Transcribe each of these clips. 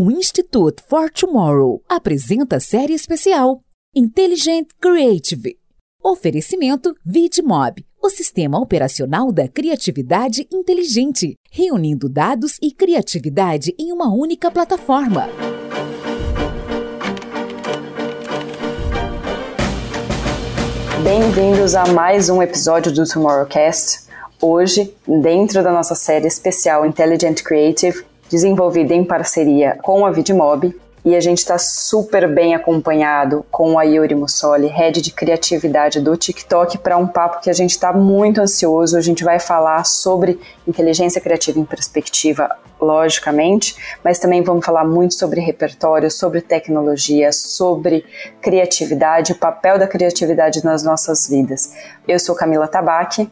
O Institute for Tomorrow apresenta série especial Intelligent Creative. Oferecimento VidMob, o sistema operacional da criatividade inteligente, reunindo dados e criatividade em uma única plataforma. Bem-vindos a mais um episódio do Tomorrowcast. Hoje, dentro da nossa série especial Intelligent Creative, desenvolvida em parceria com a Vidmob, e a gente está super bem acompanhado com a Yuri Mussoli, head de criatividade do TikTok, para um papo que a gente está muito ansioso. A gente vai falar sobre inteligência criativa em perspectiva, logicamente, mas também vamos falar muito sobre repertório, sobre tecnologia, sobre criatividade, o papel da criatividade nas nossas vidas. Eu sou Camila Tabaque.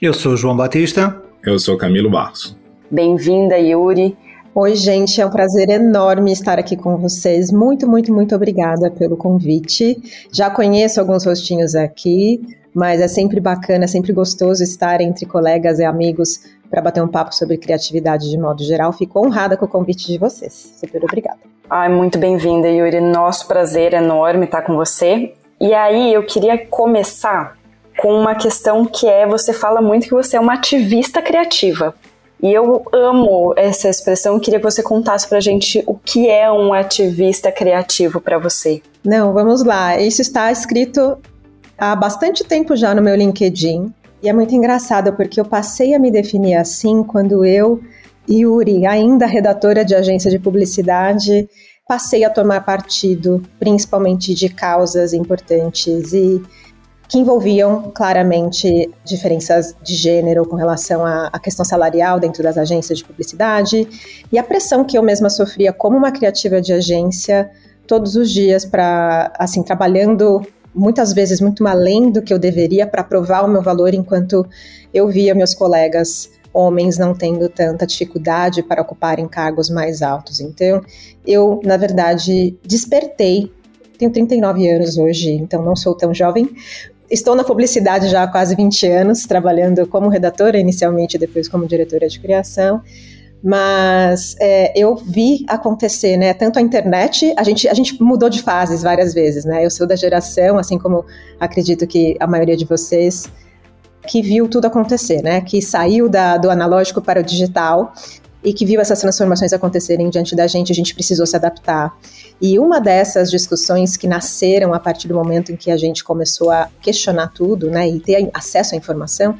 Eu sou João Batista. Eu sou Camilo Barros. Bem-vinda, Yuri. Oi, gente, é um prazer enorme estar aqui com vocês. Muito, muito, muito obrigada pelo convite. Já conheço alguns rostinhos aqui, mas é sempre bacana, é sempre gostoso estar entre colegas e amigos para bater um papo sobre criatividade de modo geral. Fico honrada com o convite de vocês. Super obrigada. Ai, muito bem-vinda, Yuri. Nosso prazer enorme estar com você. E aí, eu queria começar com uma questão que é: você fala muito que você é uma ativista criativa. E eu amo essa expressão, queria que você contasse pra gente o que é um ativista criativo para você. Não, vamos lá. Isso está escrito há bastante tempo já no meu LinkedIn. E é muito engraçado porque eu passei a me definir assim quando eu, Yuri, ainda redatora de agência de publicidade, passei a tomar partido, principalmente de causas importantes e que envolviam claramente diferenças de gênero com relação à, questão salarial dentro das agências de publicidade e a pressão que eu mesma sofria como uma criativa de agência todos os dias para assim trabalhando muitas vezes muito além do que eu deveria para provar o meu valor enquanto eu via meus colegas homens não tendo tanta dificuldade para ocuparem cargos mais altos. Então, eu, na verdade, despertei tenho 39 anos hoje, então não sou tão jovem, Estou na publicidade já há quase 20 anos, trabalhando como redatora inicialmente, depois como diretora de criação. Mas é, eu vi acontecer, né? Tanto a internet, a gente, a gente mudou de fases várias vezes, né? Eu sou da geração, assim como acredito que a maioria de vocês, que viu tudo acontecer, né? Que saiu da, do analógico para o digital e que viu essas transformações acontecerem diante da gente, a gente precisou se adaptar. E uma dessas discussões que nasceram a partir do momento em que a gente começou a questionar tudo, né, e ter acesso à informação,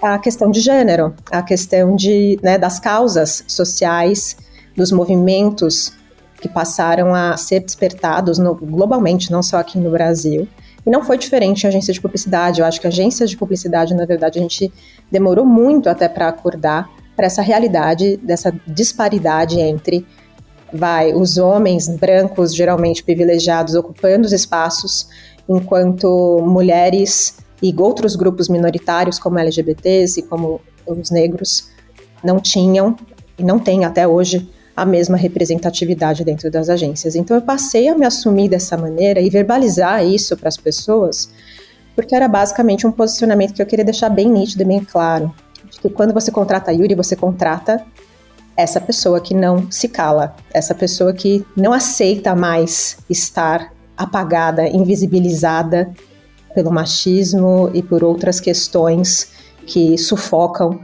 a questão de gênero, a questão de, né, das causas sociais, dos movimentos que passaram a ser despertados no, globalmente, não só aqui no Brasil. E não foi diferente em agência de publicidade. Eu acho que agências de publicidade, na verdade, a gente demorou muito até para acordar para essa realidade dessa disparidade entre vai os homens brancos geralmente privilegiados ocupando os espaços enquanto mulheres e outros grupos minoritários como LGBTs e como os negros não tinham e não têm até hoje a mesma representatividade dentro das agências. Então eu passei a me assumir dessa maneira e verbalizar isso para as pessoas, porque era basicamente um posicionamento que eu queria deixar bem nítido e bem claro que quando você contrata a Yuri, você contrata essa pessoa que não se cala, essa pessoa que não aceita mais estar apagada, invisibilizada pelo machismo e por outras questões que sufocam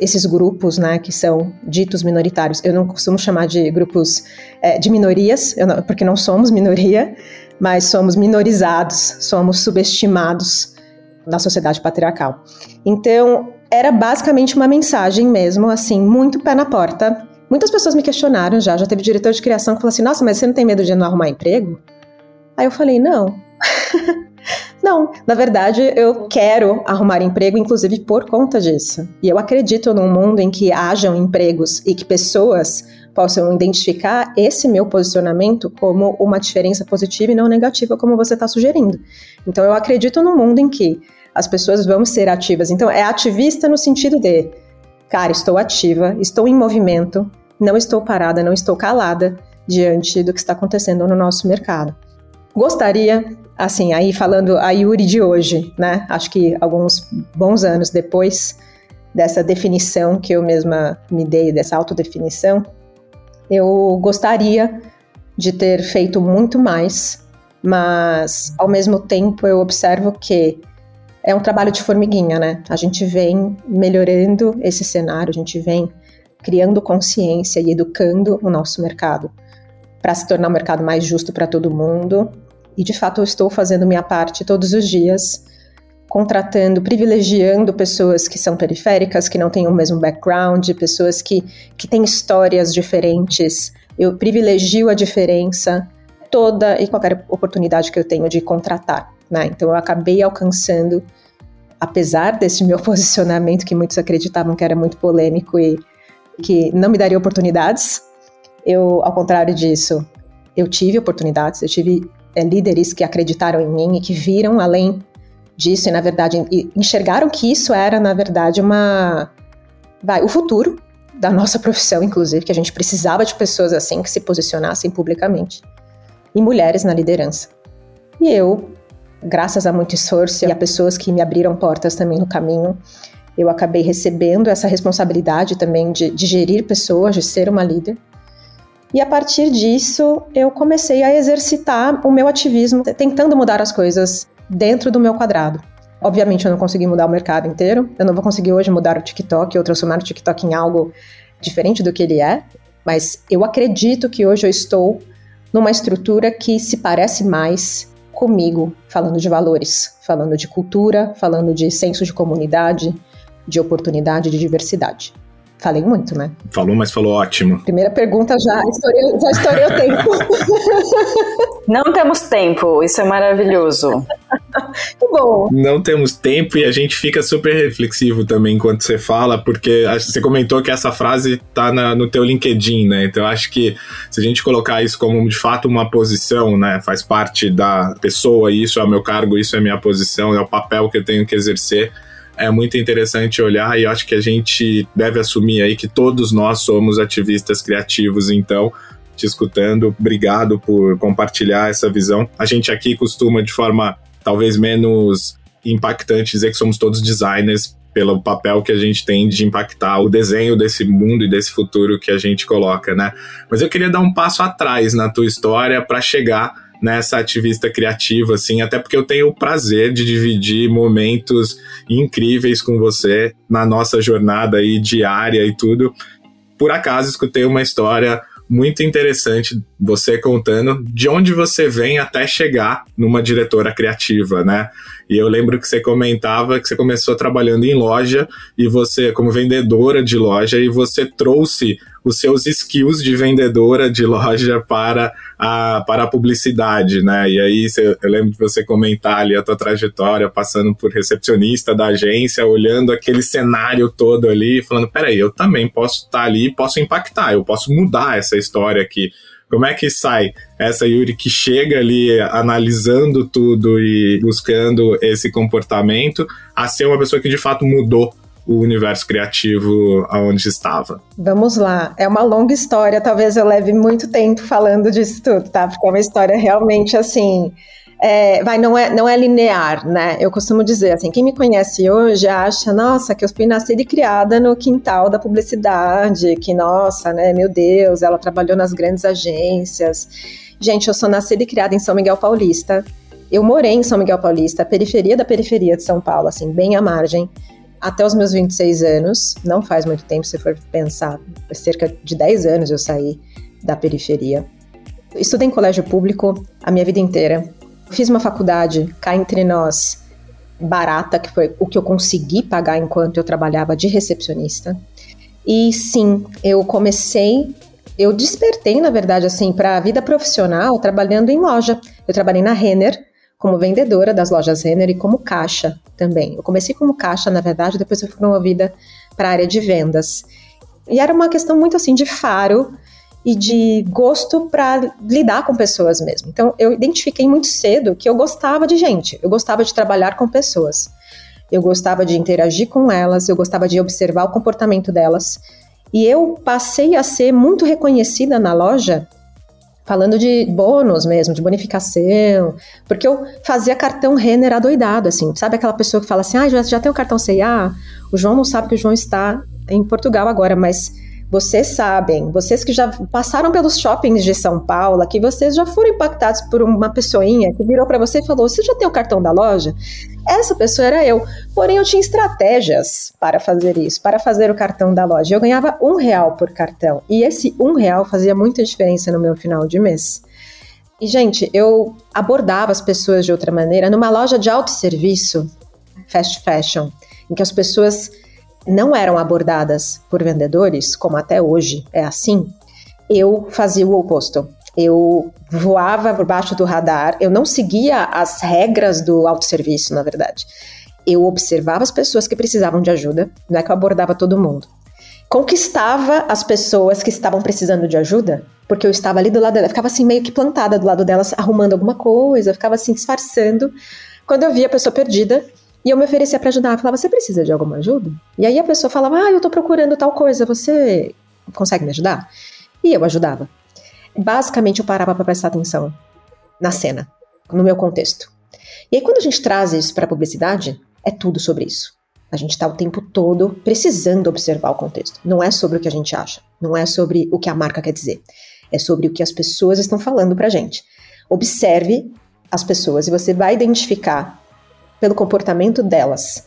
esses grupos, né, que são ditos minoritários. Eu não costumo chamar de grupos é, de minorias, não, porque não somos minoria, mas somos minorizados, somos subestimados na sociedade patriarcal. Então, era basicamente uma mensagem mesmo, assim, muito pé na porta. Muitas pessoas me questionaram já, já teve diretor de criação que falou assim: Nossa, mas você não tem medo de não arrumar emprego? Aí eu falei: Não. não, na verdade, eu quero arrumar emprego, inclusive por conta disso. E eu acredito num mundo em que hajam empregos e que pessoas possam identificar esse meu posicionamento como uma diferença positiva e não negativa, como você está sugerindo. Então, eu acredito num mundo em que as pessoas vão ser ativas. Então, é ativista no sentido de, cara, estou ativa, estou em movimento, não estou parada, não estou calada diante do que está acontecendo no nosso mercado. Gostaria, assim, aí falando a Yuri de hoje, né? Acho que alguns bons anos depois dessa definição que eu mesma me dei, dessa autodefinição, Eu gostaria de ter feito muito mais, mas ao mesmo tempo eu observo que é um trabalho de formiguinha, né? A gente vem melhorando esse cenário, a gente vem criando consciência e educando o nosso mercado para se tornar um mercado mais justo para todo mundo. E de fato eu estou fazendo minha parte todos os dias, contratando, privilegiando pessoas que são periféricas, que não têm o mesmo background, pessoas que, que têm histórias diferentes. Eu privilegio a diferença toda e qualquer oportunidade que eu tenho de contratar. Né? Então eu acabei alcançando, apesar desse meu posicionamento que muitos acreditavam que era muito polêmico e que não me daria oportunidades, eu, ao contrário disso, eu tive oportunidades, eu tive é, líderes que acreditaram em mim e que viram além disso e, na verdade, enxergaram que isso era, na verdade, uma. Vai, o futuro da nossa profissão, inclusive, que a gente precisava de pessoas assim que se posicionassem publicamente e mulheres na liderança. E eu, graças a muito esforço e a pessoas que me abriram portas também no caminho, eu acabei recebendo essa responsabilidade também de, de gerir pessoas, de ser uma líder. E a partir disso, eu comecei a exercitar o meu ativismo, tentando mudar as coisas dentro do meu quadrado. Obviamente, eu não consegui mudar o mercado inteiro. Eu não vou conseguir hoje mudar o TikTok ou transformar o TikTok em algo diferente do que ele é. Mas eu acredito que hoje eu estou numa estrutura que se parece mais comigo, falando de valores, falando de cultura, falando de senso de comunidade, de oportunidade, de diversidade. Falei muito, né? Falou, mas falou ótimo. Primeira pergunta já estourei, já estourei o tempo. Não temos tempo, isso é maravilhoso. que bom. Não temos tempo e a gente fica super reflexivo também enquanto você fala, porque você comentou que essa frase tá na, no teu LinkedIn, né? Então acho que se a gente colocar isso como de fato uma posição, né? Faz parte da pessoa, isso é o meu cargo, isso é a minha posição, é o papel que eu tenho que exercer é muito interessante olhar e acho que a gente deve assumir aí que todos nós somos ativistas criativos, então te escutando, obrigado por compartilhar essa visão. A gente aqui costuma de forma talvez menos impactante dizer que somos todos designers pelo papel que a gente tem de impactar o desenho desse mundo e desse futuro que a gente coloca, né? Mas eu queria dar um passo atrás na tua história para chegar nessa ativista criativa, assim, até porque eu tenho o prazer de dividir momentos incríveis com você na nossa jornada aí diária e tudo. Por acaso escutei uma história muito interessante você contando de onde você vem até chegar numa diretora criativa, né? E eu lembro que você comentava que você começou trabalhando em loja e você, como vendedora de loja, e você trouxe os seus skills de vendedora de loja para a, para a publicidade, né? E aí eu lembro de você comentar ali a tua trajetória, passando por recepcionista da agência, olhando aquele cenário todo ali, falando: peraí, eu também posso estar ali, posso impactar, eu posso mudar essa história aqui. Como é que sai essa Yuri que chega ali analisando tudo e buscando esse comportamento a ser uma pessoa que de fato mudou o universo criativo aonde estava? Vamos lá. É uma longa história, talvez eu leve muito tempo falando disso tudo, tá? Porque é uma história realmente assim. É, vai, não é, não é linear, né? Eu costumo dizer assim, quem me conhece hoje acha, nossa, que eu fui nascida e criada no quintal da publicidade, que nossa, né, meu Deus, ela trabalhou nas grandes agências. Gente, eu sou nascida e criada em São Miguel Paulista. Eu morei em São Miguel Paulista, periferia da periferia de São Paulo, assim, bem à margem, até os meus 26 anos. Não faz muito tempo, se for pensar, cerca de 10 anos eu saí da periferia. Estudei em colégio público a minha vida inteira. Fiz uma faculdade cá entre nós, barata, que foi o que eu consegui pagar enquanto eu trabalhava de recepcionista. E sim, eu comecei, eu despertei, na verdade, assim, para a vida profissional trabalhando em loja. Eu trabalhei na Renner como vendedora das lojas Renner e como caixa também. Eu comecei como caixa, na verdade, depois eu fui promovida para a área de vendas. E era uma questão muito assim de faro e de gosto para lidar com pessoas mesmo. Então, eu identifiquei muito cedo que eu gostava de gente, eu gostava de trabalhar com pessoas. Eu gostava de interagir com elas, eu gostava de observar o comportamento delas. E eu passei a ser muito reconhecida na loja, falando de bônus mesmo, de bonificação, porque eu fazia cartão Renner adoidado, assim, sabe aquela pessoa que fala assim, ah, já, já tem o cartão CIA? O João não sabe que o João está em Portugal agora, mas vocês sabem, vocês que já passaram pelos shoppings de São Paulo, que vocês já foram impactados por uma pessoinha que virou para você e falou: Você já tem o cartão da loja? Essa pessoa era eu. Porém, eu tinha estratégias para fazer isso, para fazer o cartão da loja. Eu ganhava um real por cartão. E esse um real fazia muita diferença no meu final de mês. E, gente, eu abordava as pessoas de outra maneira. Numa loja de autosserviço, fast fashion, em que as pessoas não eram abordadas por vendedores, como até hoje é assim, eu fazia o oposto. Eu voava por baixo do radar, eu não seguia as regras do autosserviço, na verdade. Eu observava as pessoas que precisavam de ajuda, não é que eu abordava todo mundo. Conquistava as pessoas que estavam precisando de ajuda, porque eu estava ali do lado dela, ficava assim meio que plantada do lado delas, arrumando alguma coisa, ficava assim disfarçando. Quando eu via a pessoa perdida, e eu me oferecia para ajudar. Eu falava, você precisa de alguma ajuda? E aí a pessoa falava, ah, eu tô procurando tal coisa, você consegue me ajudar? E eu ajudava. Basicamente, eu parava para prestar atenção na cena, no meu contexto. E aí, quando a gente traz isso para a publicidade, é tudo sobre isso. A gente está o tempo todo precisando observar o contexto. Não é sobre o que a gente acha, não é sobre o que a marca quer dizer, é sobre o que as pessoas estão falando para a gente. Observe as pessoas e você vai identificar pelo comportamento delas,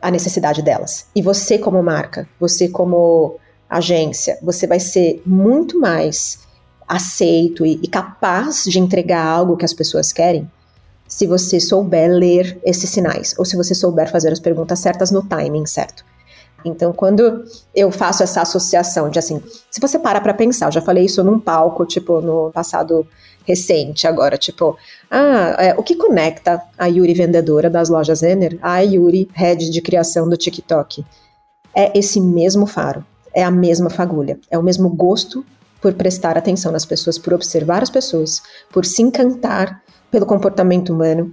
a necessidade delas. E você, como marca, você, como agência, você vai ser muito mais aceito e, e capaz de entregar algo que as pessoas querem se você souber ler esses sinais, ou se você souber fazer as perguntas certas no timing certo. Então, quando eu faço essa associação de assim, se você para para pensar, eu já falei isso num palco, tipo, no passado recente agora, tipo, ah, é, o que conecta a Yuri vendedora das lojas Renner à Yuri head de criação do TikTok? É esse mesmo faro, é a mesma fagulha, é o mesmo gosto por prestar atenção nas pessoas, por observar as pessoas, por se encantar pelo comportamento humano,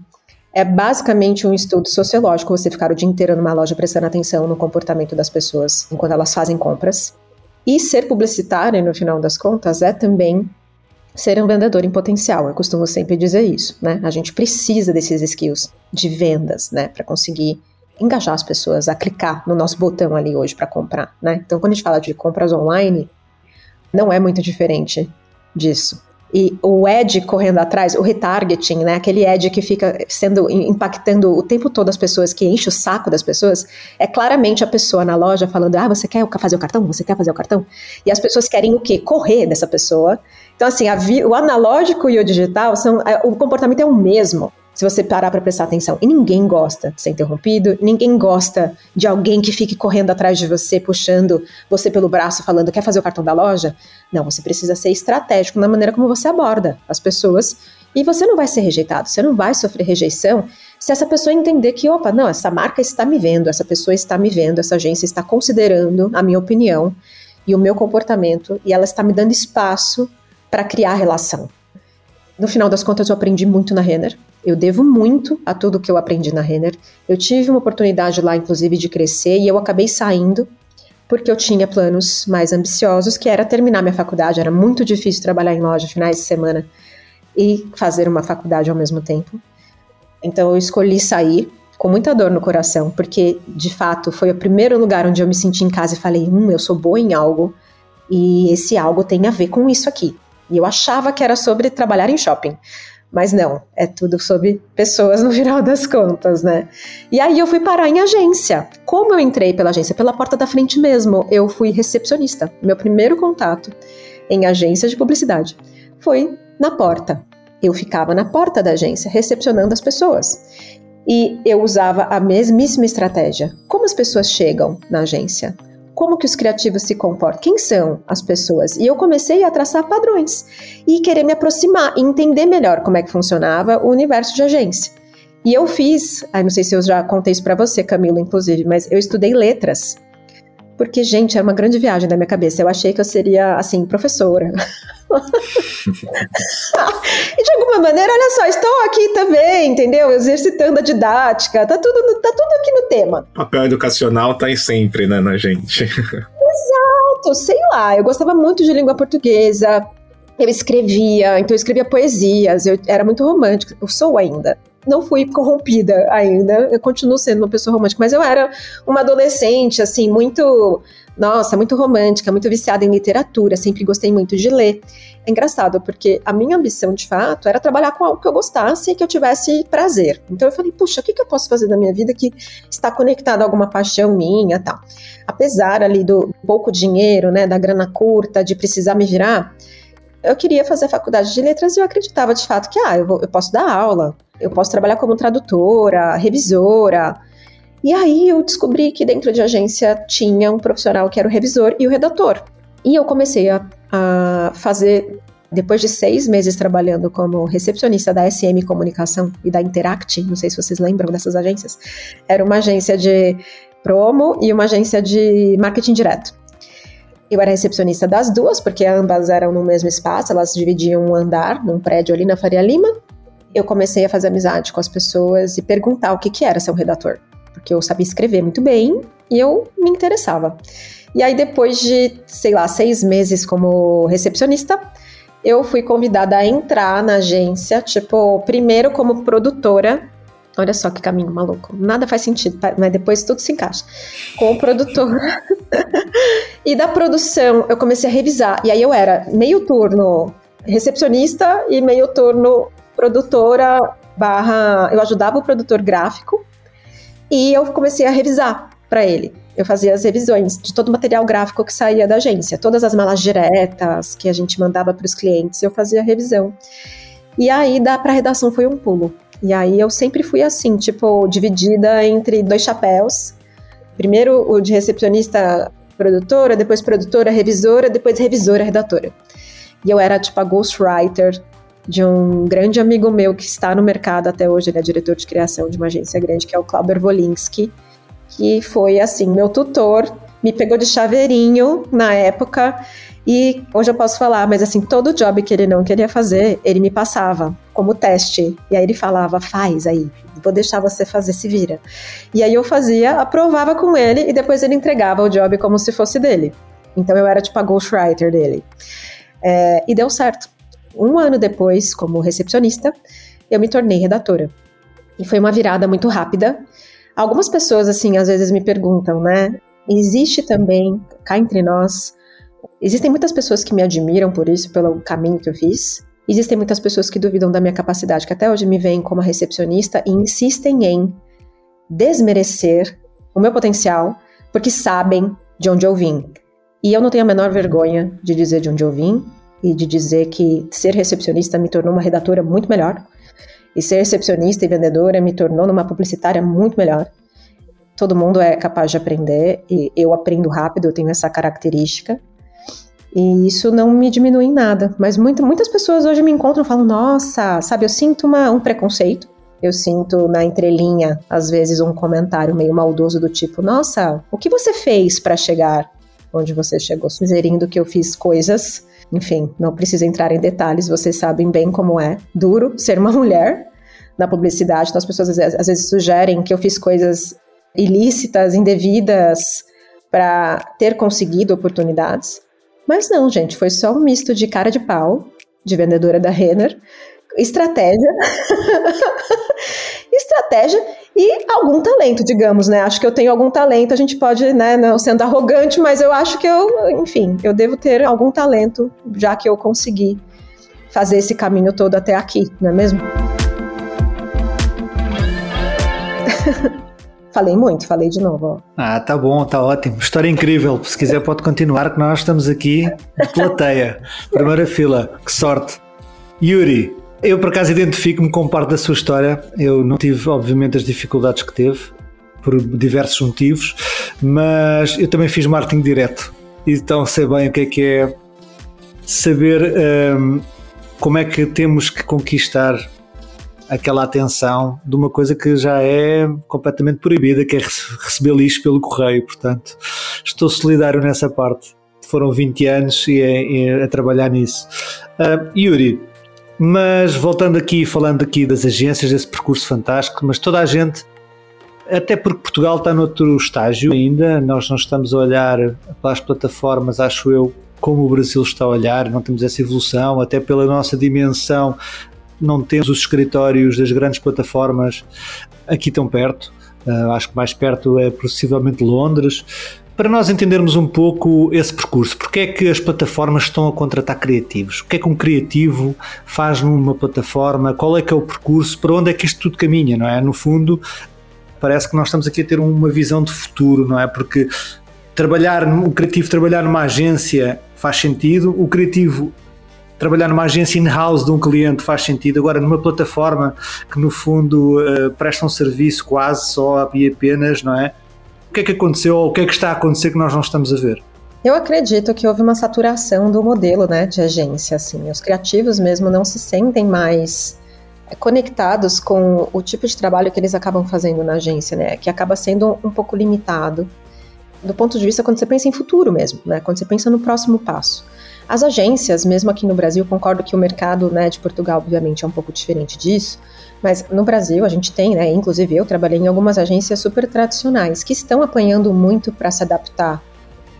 é basicamente um estudo sociológico você ficar o dia inteiro numa loja prestando atenção no comportamento das pessoas enquanto elas fazem compras. E ser publicitário, no final das contas, é também ser um vendedor em potencial. Eu costumo sempre dizer isso, né? A gente precisa desses skills de vendas, né, para conseguir engajar as pessoas a clicar no nosso botão ali hoje para comprar, né? Então, quando a gente fala de compras online, não é muito diferente disso e o ad correndo atrás, o retargeting, né, aquele ad que fica sendo impactando o tempo todo as pessoas, que enche o saco das pessoas, é claramente a pessoa na loja falando: "Ah, você quer fazer o cartão? Você quer fazer o cartão?" E as pessoas querem o quê? Correr dessa pessoa. Então assim, o analógico e o digital são o comportamento é o mesmo se você parar para prestar atenção. E ninguém gosta de ser interrompido, ninguém gosta de alguém que fique correndo atrás de você, puxando você pelo braço, falando: quer fazer o cartão da loja? Não, você precisa ser estratégico na maneira como você aborda as pessoas. E você não vai ser rejeitado, você não vai sofrer rejeição se essa pessoa entender que, opa, não, essa marca está me vendo, essa pessoa está me vendo, essa agência está considerando a minha opinião e o meu comportamento e ela está me dando espaço para criar relação. No final das contas, eu aprendi muito na Renner. Eu devo muito a tudo que eu aprendi na Renner. Eu tive uma oportunidade lá, inclusive, de crescer e eu acabei saindo porque eu tinha planos mais ambiciosos, que era terminar minha faculdade. Era muito difícil trabalhar em loja finais de semana e fazer uma faculdade ao mesmo tempo. Então eu escolhi sair com muita dor no coração, porque de fato foi o primeiro lugar onde eu me senti em casa e falei: hum, eu sou boa em algo e esse algo tem a ver com isso aqui. E eu achava que era sobre trabalhar em shopping. Mas não, é tudo sobre pessoas no final das contas, né? E aí eu fui parar em agência. Como eu entrei pela agência? Pela porta da frente mesmo. Eu fui recepcionista. Meu primeiro contato em agência de publicidade foi na porta. Eu ficava na porta da agência recepcionando as pessoas. E eu usava a mesmíssima estratégia. Como as pessoas chegam na agência? Como que os criativos se comportam, quem são as pessoas. E eu comecei a traçar padrões e querer me aproximar e entender melhor como é que funcionava o universo de agência. E eu fiz, ai, não sei se eu já contei isso para você, Camilo, inclusive, mas eu estudei letras. Porque, gente, era uma grande viagem da minha cabeça. Eu achei que eu seria, assim, professora. e de alguma maneira, olha só, estou aqui também, entendeu? Exercitando a didática, tá tudo, tá tudo aqui no tema. O papel educacional tá aí sempre, né, na gente. Exato, sei lá, eu gostava muito de língua portuguesa, eu escrevia, então eu escrevia poesias, eu era muito romântica, eu sou ainda. Não fui corrompida ainda, eu continuo sendo uma pessoa romântica, mas eu era uma adolescente, assim, muito nossa, muito romântica, muito viciada em literatura, sempre gostei muito de ler. É engraçado, porque a minha ambição, de fato, era trabalhar com algo que eu gostasse e que eu tivesse prazer. Então eu falei, puxa, o que, que eu posso fazer da minha vida que está conectado a alguma paixão minha tal? Apesar ali do pouco dinheiro, né, da grana curta, de precisar me virar, eu queria fazer faculdade de letras e eu acreditava de fato que, ah, eu, vou, eu posso dar aula, eu posso trabalhar como tradutora, revisora. E aí eu descobri que dentro de agência tinha um profissional que era o revisor e o redator. E eu comecei a, a fazer, depois de seis meses trabalhando como recepcionista da SM Comunicação e da Interact, não sei se vocês lembram dessas agências, era uma agência de promo e uma agência de marketing direto. Eu era recepcionista das duas, porque ambas eram no mesmo espaço, elas dividiam um andar num prédio ali na Faria Lima. Eu comecei a fazer amizade com as pessoas e perguntar o que, que era ser um redator, porque eu sabia escrever muito bem e eu me interessava. E aí, depois de, sei lá, seis meses como recepcionista, eu fui convidada a entrar na agência, tipo, primeiro como produtora Olha só que caminho maluco. Nada faz sentido, mas depois tudo se encaixa. Com o produtor. e da produção, eu comecei a revisar. E aí eu era meio turno recepcionista e meio turno produtora barra. Eu ajudava o produtor gráfico e eu comecei a revisar para ele. Eu fazia as revisões de todo o material gráfico que saía da agência, todas as malas diretas que a gente mandava para os clientes, eu fazia a revisão. E aí, da para redação foi um pulo. E aí eu sempre fui assim, tipo, dividida entre dois chapéus. Primeiro o de recepcionista produtora, depois produtora, revisora, depois revisora, redatora. E eu era tipo a ghostwriter de um grande amigo meu que está no mercado até hoje, ele é diretor de criação de uma agência grande, que é o Klauber Wolinski, que foi assim, meu tutor, me pegou de chaveirinho na época e hoje eu posso falar, mas assim, todo job que ele não queria fazer, ele me passava como teste. E aí ele falava, faz aí, vou deixar você fazer, se vira. E aí eu fazia, aprovava com ele e depois ele entregava o job como se fosse dele. Então eu era tipo a ghostwriter dele. É, e deu certo. Um ano depois, como recepcionista, eu me tornei redatora. E foi uma virada muito rápida. Algumas pessoas, assim, às vezes me perguntam, né? Existe também, cá entre nós, Existem muitas pessoas que me admiram por isso, pelo caminho que eu fiz. Existem muitas pessoas que duvidam da minha capacidade, que até hoje me veem como recepcionista e insistem em desmerecer o meu potencial, porque sabem de onde eu vim. E eu não tenho a menor vergonha de dizer de onde eu vim e de dizer que ser recepcionista me tornou uma redatora muito melhor. E ser recepcionista e vendedora me tornou uma publicitária muito melhor. Todo mundo é capaz de aprender e eu aprendo rápido, eu tenho essa característica. E isso não me diminui em nada. Mas muito, muitas pessoas hoje me encontram e falam: nossa, sabe, eu sinto uma, um preconceito. Eu sinto na entrelinha, às vezes, um comentário meio maldoso do tipo: Nossa, o que você fez para chegar onde você chegou? Sugerindo que eu fiz coisas. Enfim, não precisa entrar em detalhes, vocês sabem bem como é duro ser uma mulher na publicidade. Então, as pessoas às vezes, às vezes sugerem que eu fiz coisas ilícitas, indevidas, para ter conseguido oportunidades. Mas não, gente, foi só um misto de cara de pau, de vendedora da Renner, estratégia, estratégia e algum talento, digamos, né? Acho que eu tenho algum talento, a gente pode, né, não sendo arrogante, mas eu acho que eu, enfim, eu devo ter algum talento, já que eu consegui fazer esse caminho todo até aqui, não é mesmo? Falei muito, falei de novo. Ah, tá bom, tá ótimo. História incrível. Se quiser, pode continuar, que nós estamos aqui de plateia. Primeira fila. Que sorte. Yuri, eu por acaso identifico-me com parte da sua história. Eu não tive, obviamente, as dificuldades que teve, por diversos motivos, mas eu também fiz marketing direto. Então sei bem o que é que é saber um, como é que temos que conquistar aquela atenção de uma coisa que já é completamente proibida, que é receber lixo pelo correio. Portanto, estou solidário nessa parte. Foram 20 anos e a, a trabalhar nisso. Uh, Yuri, mas voltando aqui, falando aqui das agências, desse percurso fantástico, mas toda a gente, até porque Portugal está noutro estágio ainda, nós não estamos a olhar para as plataformas, acho eu, como o Brasil está a olhar, não temos essa evolução, até pela nossa dimensão não temos os escritórios das grandes plataformas aqui tão perto. Uh, acho que mais perto é possivelmente Londres. Para nós entendermos um pouco esse percurso, porque é que as plataformas estão a contratar criativos? O que é que um criativo faz numa plataforma? Qual é que é o percurso? Para onde é que isto tudo caminha, não é? No fundo, parece que nós estamos aqui a ter uma visão de futuro, não é? Porque trabalhar, o criativo trabalhar numa agência faz sentido, o criativo trabalhar numa agência in-house de um cliente faz sentido, agora numa plataforma que no fundo uh, presta um serviço quase só e apenas, não é? Que é que aconteceu ou o que é que está a acontecer que nós não estamos a ver? Eu acredito que houve uma saturação do modelo né, de agência. Assim. Os criativos mesmo não se sentem mais é, conectados com o tipo de trabalho que eles acabam fazendo na agência, né? Que acaba sendo um pouco limitado do ponto de vista quando você pensa em futuro mesmo, né? Quando você pensa no próximo passo. As agências, mesmo aqui no Brasil, concordo que o mercado né, de Portugal, obviamente, é um pouco diferente disso, mas no Brasil a gente tem, né, inclusive eu trabalhei em algumas agências super tradicionais que estão apanhando muito para se adaptar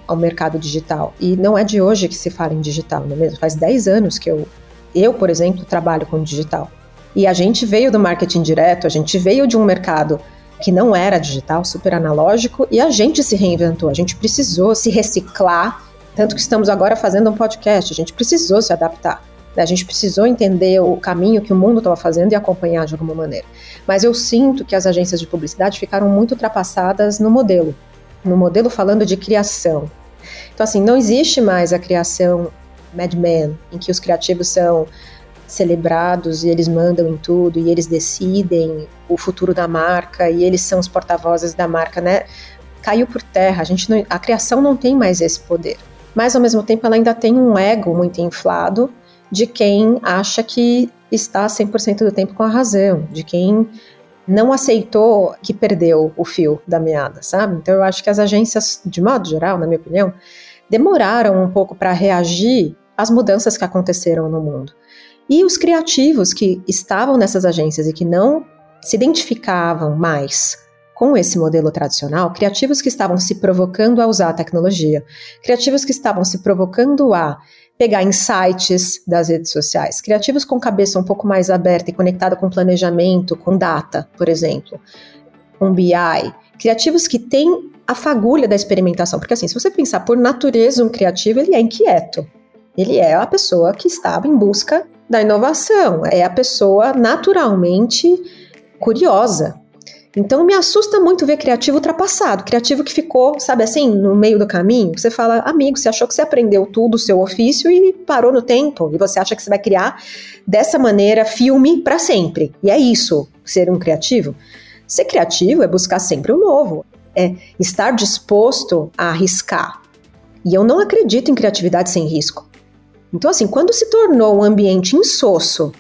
ao mercado digital. E não é de hoje que se fala em digital, não é mesmo? Faz 10 anos que eu, eu, por exemplo, trabalho com digital. E a gente veio do marketing direto, a gente veio de um mercado que não era digital, super analógico, e a gente se reinventou, a gente precisou se reciclar tanto que estamos agora fazendo um podcast, a gente precisou se adaptar. Né? A gente precisou entender o caminho que o mundo estava fazendo e acompanhar de alguma maneira. Mas eu sinto que as agências de publicidade ficaram muito ultrapassadas no modelo, no modelo falando de criação. Então, assim, não existe mais a criação Mad Men, em que os criativos são celebrados e eles mandam em tudo e eles decidem o futuro da marca e eles são os porta-vozes da marca, né? Caiu por terra. A gente não, a criação não tem mais esse poder mas ao mesmo tempo ela ainda tem um ego muito inflado de quem acha que está 100% do tempo com a razão, de quem não aceitou que perdeu o fio da meada, sabe? Então eu acho que as agências, de modo geral, na minha opinião, demoraram um pouco para reagir às mudanças que aconteceram no mundo. E os criativos que estavam nessas agências e que não se identificavam mais com esse modelo tradicional, criativos que estavam se provocando a usar a tecnologia, criativos que estavam se provocando a pegar insights das redes sociais, criativos com cabeça um pouco mais aberta e conectada com planejamento, com data, por exemplo, com BI, criativos que têm a fagulha da experimentação, porque assim, se você pensar por natureza um criativo, ele é inquieto. Ele é a pessoa que estava em busca da inovação, é a pessoa naturalmente curiosa, então me assusta muito ver criativo ultrapassado, criativo que ficou, sabe assim, no meio do caminho. Você fala, amigo, você achou que você aprendeu tudo o seu ofício e parou no tempo, e você acha que você vai criar dessa maneira filme para sempre. E é isso, ser um criativo. Ser criativo é buscar sempre o novo, é estar disposto a arriscar. E eu não acredito em criatividade sem risco. Então, assim, quando se tornou um ambiente insosso,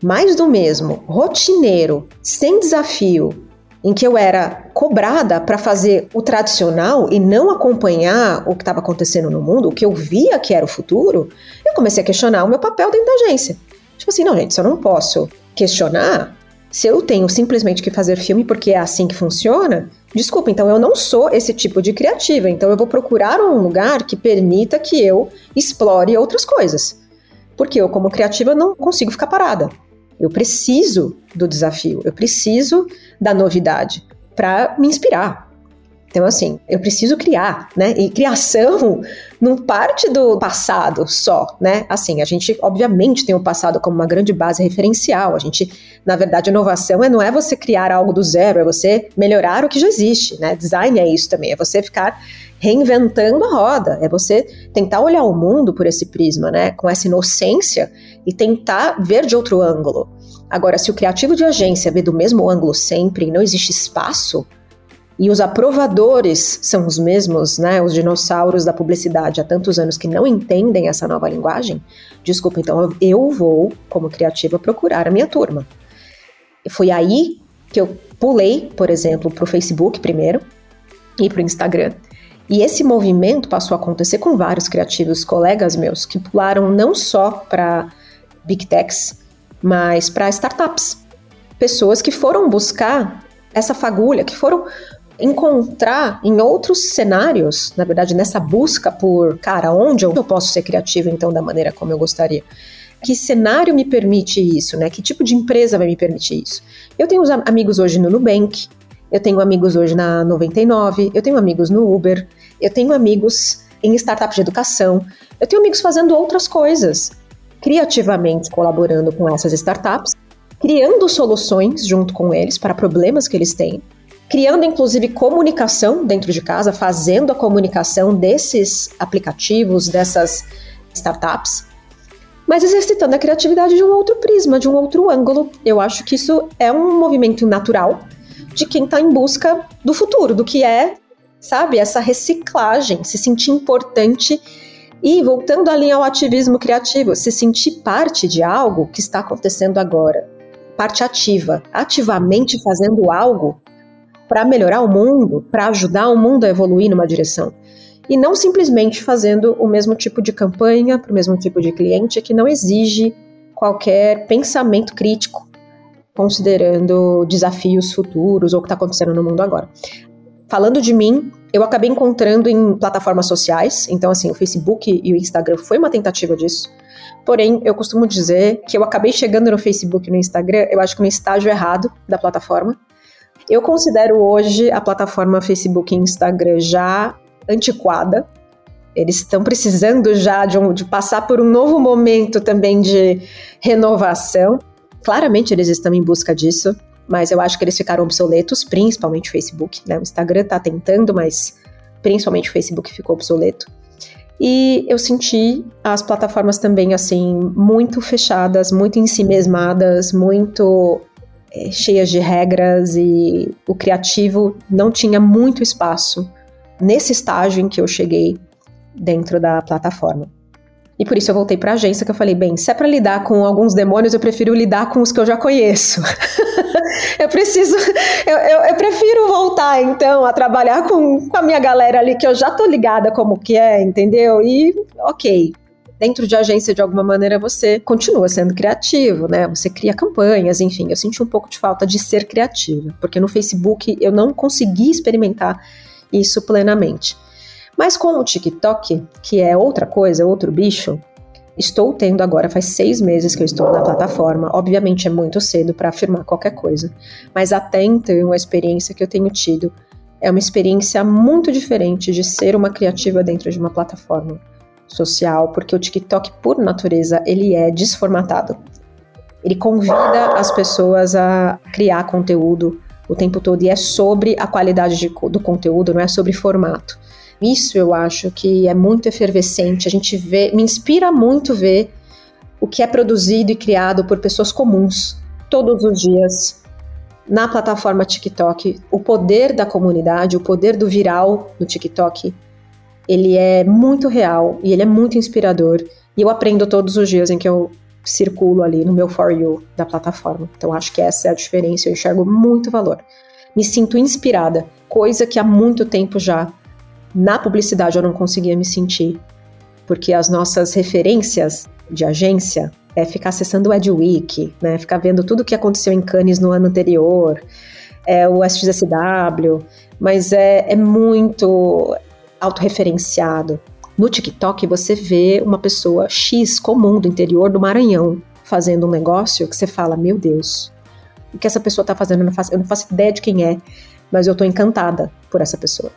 mais do mesmo, rotineiro, sem desafio, em que eu era cobrada para fazer o tradicional e não acompanhar o que estava acontecendo no mundo, o que eu via que era o futuro, eu comecei a questionar o meu papel dentro da agência. Tipo assim, não, gente, se eu não posso questionar, se eu tenho simplesmente que fazer filme porque é assim que funciona, desculpa, então eu não sou esse tipo de criativa, então eu vou procurar um lugar que permita que eu explore outras coisas. Porque eu, como criativa, não consigo ficar parada. Eu preciso do desafio, eu preciso da novidade para me inspirar. Então, assim, eu preciso criar, né? E criação não parte do passado só, né? Assim, a gente, obviamente, tem o passado como uma grande base referencial. A gente, na verdade, inovação é, não é você criar algo do zero, é você melhorar o que já existe, né? Design é isso também, é você ficar reinventando a roda, é você tentar olhar o mundo por esse prisma, né? Com essa inocência e tentar ver de outro ângulo. Agora, se o criativo de agência vê do mesmo ângulo sempre e não existe espaço, e os aprovadores são os mesmos, né, os dinossauros da publicidade há tantos anos que não entendem essa nova linguagem, desculpa, então eu vou, como criativa, procurar a minha turma. Foi aí que eu pulei, por exemplo, para o Facebook primeiro e para o Instagram. E esse movimento passou a acontecer com vários criativos, colegas meus, que pularam não só para Big Techs, mas para startups. Pessoas que foram buscar essa fagulha, que foram encontrar em outros cenários, na verdade, nessa busca por, cara, onde eu posso ser criativo então da maneira como eu gostaria. Que cenário me permite isso, né? Que tipo de empresa vai me permitir isso? Eu tenho amigos hoje no Nubank, eu tenho amigos hoje na 99, eu tenho amigos no Uber, Eu tenho amigos em startups de educação, eu tenho amigos fazendo outras coisas, criativamente colaborando com essas startups, criando soluções junto com eles para problemas que eles têm, criando inclusive comunicação dentro de casa, fazendo a comunicação desses aplicativos, dessas startups, mas exercitando a criatividade de um outro prisma, de um outro ângulo. Eu acho que isso é um movimento natural de quem está em busca do futuro, do que é, sabe, essa reciclagem, se sentir importante e, voltando ali ao ativismo criativo, se sentir parte de algo que está acontecendo agora. Parte ativa, ativamente fazendo algo para melhorar o mundo, para ajudar o mundo a evoluir numa direção e não simplesmente fazendo o mesmo tipo de campanha para o mesmo tipo de cliente que não exige qualquer pensamento crítico, considerando desafios futuros ou o que está acontecendo no mundo agora. Falando de mim, eu acabei encontrando em plataformas sociais, então assim, o Facebook e o Instagram foi uma tentativa disso. Porém, eu costumo dizer que eu acabei chegando no Facebook e no Instagram, eu acho que no estágio errado da plataforma. Eu considero hoje a plataforma Facebook e Instagram já antiquada. Eles estão precisando já de, um, de passar por um novo momento também de renovação. Claramente eles estão em busca disso, mas eu acho que eles ficaram obsoletos, principalmente o Facebook. Né? O Instagram está tentando, mas principalmente o Facebook ficou obsoleto. E eu senti as plataformas também, assim, muito fechadas, muito ensimesmadas, muito é, cheias de regras e o criativo não tinha muito espaço nesse estágio em que eu cheguei dentro da plataforma. E por isso eu voltei para a agência que eu falei, bem, se é para lidar com alguns demônios, eu prefiro lidar com os que eu já conheço. eu preciso, eu, eu, eu, prefiro voltar então a trabalhar com, com a minha galera ali que eu já tô ligada como que é, entendeu? E ok, dentro de agência de alguma maneira você continua sendo criativo, né? Você cria campanhas, enfim. Eu senti um pouco de falta de ser criativa, porque no Facebook eu não consegui experimentar isso plenamente. Mas com o TikTok, que é outra coisa, outro bicho, estou tendo agora, faz seis meses que eu estou na plataforma. Obviamente é muito cedo para afirmar qualquer coisa, mas até então a experiência que eu tenho tido é uma experiência muito diferente de ser uma criativa dentro de uma plataforma social, porque o TikTok, por natureza, ele é desformatado. Ele convida as pessoas a criar conteúdo o tempo todo e é sobre a qualidade de, do conteúdo, não é sobre formato. Isso eu acho que é muito efervescente. A gente vê, me inspira muito ver o que é produzido e criado por pessoas comuns todos os dias na plataforma TikTok. O poder da comunidade, o poder do viral no TikTok, ele é muito real e ele é muito inspirador. E eu aprendo todos os dias em que eu circulo ali no meu For You da plataforma. Então acho que essa é a diferença, eu enxergo muito valor. Me sinto inspirada, coisa que há muito tempo já na publicidade eu não conseguia me sentir, porque as nossas referências de agência é ficar acessando o Adweek, né, ficar vendo tudo o que aconteceu em Cannes no ano anterior, é o SXSW, mas é, é muito autorreferenciado. No TikTok você vê uma pessoa X comum do interior do Maranhão fazendo um negócio que você fala, meu Deus, o que essa pessoa está fazendo? Eu não, faço, eu não faço ideia de quem é, mas eu estou encantada por essa pessoa.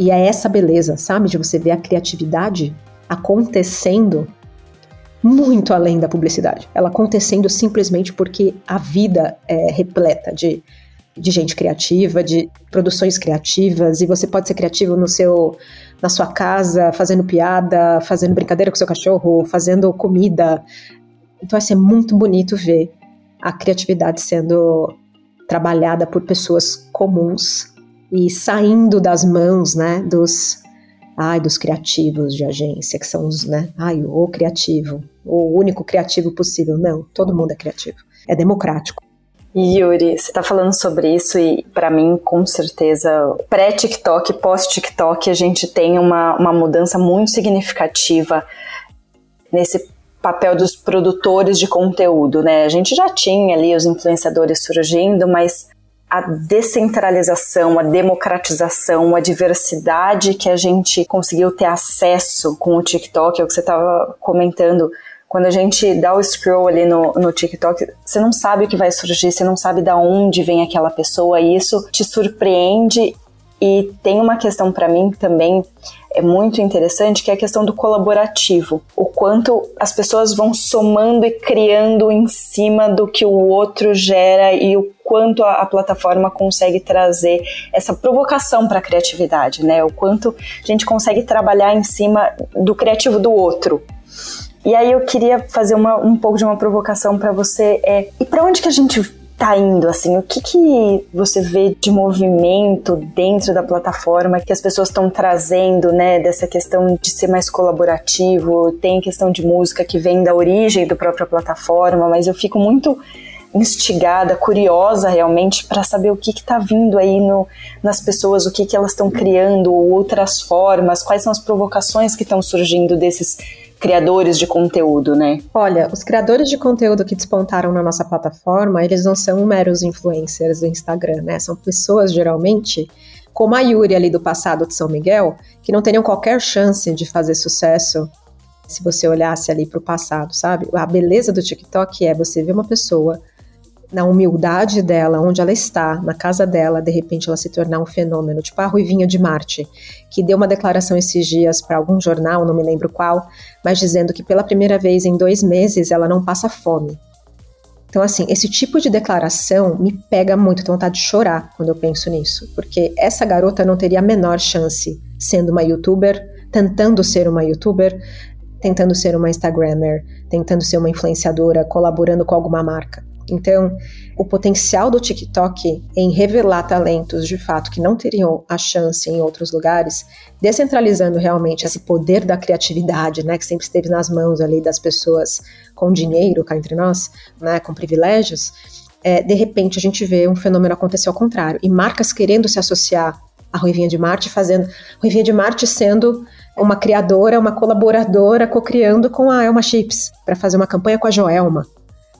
E é essa beleza, sabe? De você ver a criatividade acontecendo muito além da publicidade. Ela acontecendo simplesmente porque a vida é repleta de, de gente criativa, de produções criativas, e você pode ser criativo no seu na sua casa, fazendo piada, fazendo brincadeira com seu cachorro, fazendo comida. Então vai ser muito bonito ver a criatividade sendo trabalhada por pessoas comuns e saindo das mãos, né, dos ai, dos criativos de agência, que são os, né, ai, o criativo, o único criativo possível. Não, todo mundo é criativo. É democrático. Yuri, você está falando sobre isso e para mim, com certeza, pré-TikTok, pós-TikTok, a gente tem uma, uma mudança muito significativa nesse papel dos produtores de conteúdo, né? A gente já tinha ali os influenciadores surgindo, mas a descentralização, a democratização, a diversidade que a gente conseguiu ter acesso com o TikTok, é o que você estava comentando, quando a gente dá o scroll ali no, no TikTok, você não sabe o que vai surgir, você não sabe de onde vem aquela pessoa, e isso te surpreende. E tem uma questão para mim também é muito interessante, que é a questão do colaborativo. O quanto as pessoas vão somando e criando em cima do que o outro gera e o quanto a, a plataforma consegue trazer essa provocação para a criatividade, né? O quanto a gente consegue trabalhar em cima do criativo do outro. E aí eu queria fazer uma, um pouco de uma provocação para você. É, e para onde que a gente tá indo, assim? O que, que você vê de movimento dentro da plataforma que as pessoas estão trazendo, né? Dessa questão de ser mais colaborativo, tem questão de música que vem da origem da própria plataforma, mas eu fico muito instigada, curiosa realmente para saber o que está vindo aí no, nas pessoas, o que, que elas estão criando, outras formas, quais são as provocações que estão surgindo desses criadores de conteúdo, né? Olha, os criadores de conteúdo que despontaram na nossa plataforma, eles não são meros influencers do Instagram, né? São pessoas geralmente como a Yuri ali do passado de São Miguel, que não teriam qualquer chance de fazer sucesso se você olhasse ali para o passado, sabe? A beleza do TikTok é você ver uma pessoa na humildade dela, onde ela está, na casa dela, de repente ela se tornar um fenômeno, tipo a Ruivinha de Marte, que deu uma declaração esses dias para algum jornal, não me lembro qual, mas dizendo que pela primeira vez em dois meses ela não passa fome. Então, assim, esse tipo de declaração me pega muito, tenho vontade de chorar quando eu penso nisso, porque essa garota não teria a menor chance sendo uma youtuber, tentando ser uma youtuber, tentando ser uma Instagrammer, tentando ser uma influenciadora, colaborando com alguma marca. Então, o potencial do TikTok em revelar talentos de fato que não teriam a chance em outros lugares, descentralizando realmente esse poder da criatividade, né, que sempre esteve nas mãos ali das pessoas com dinheiro, cá entre nós, né, com privilégios, é, de repente a gente vê um fenômeno acontecer ao contrário. E marcas querendo se associar à Ruivinha de Marte, fazendo Ruivinha de Marte sendo uma criadora, uma colaboradora, co-criando com a Elma Chips para fazer uma campanha com a Joelma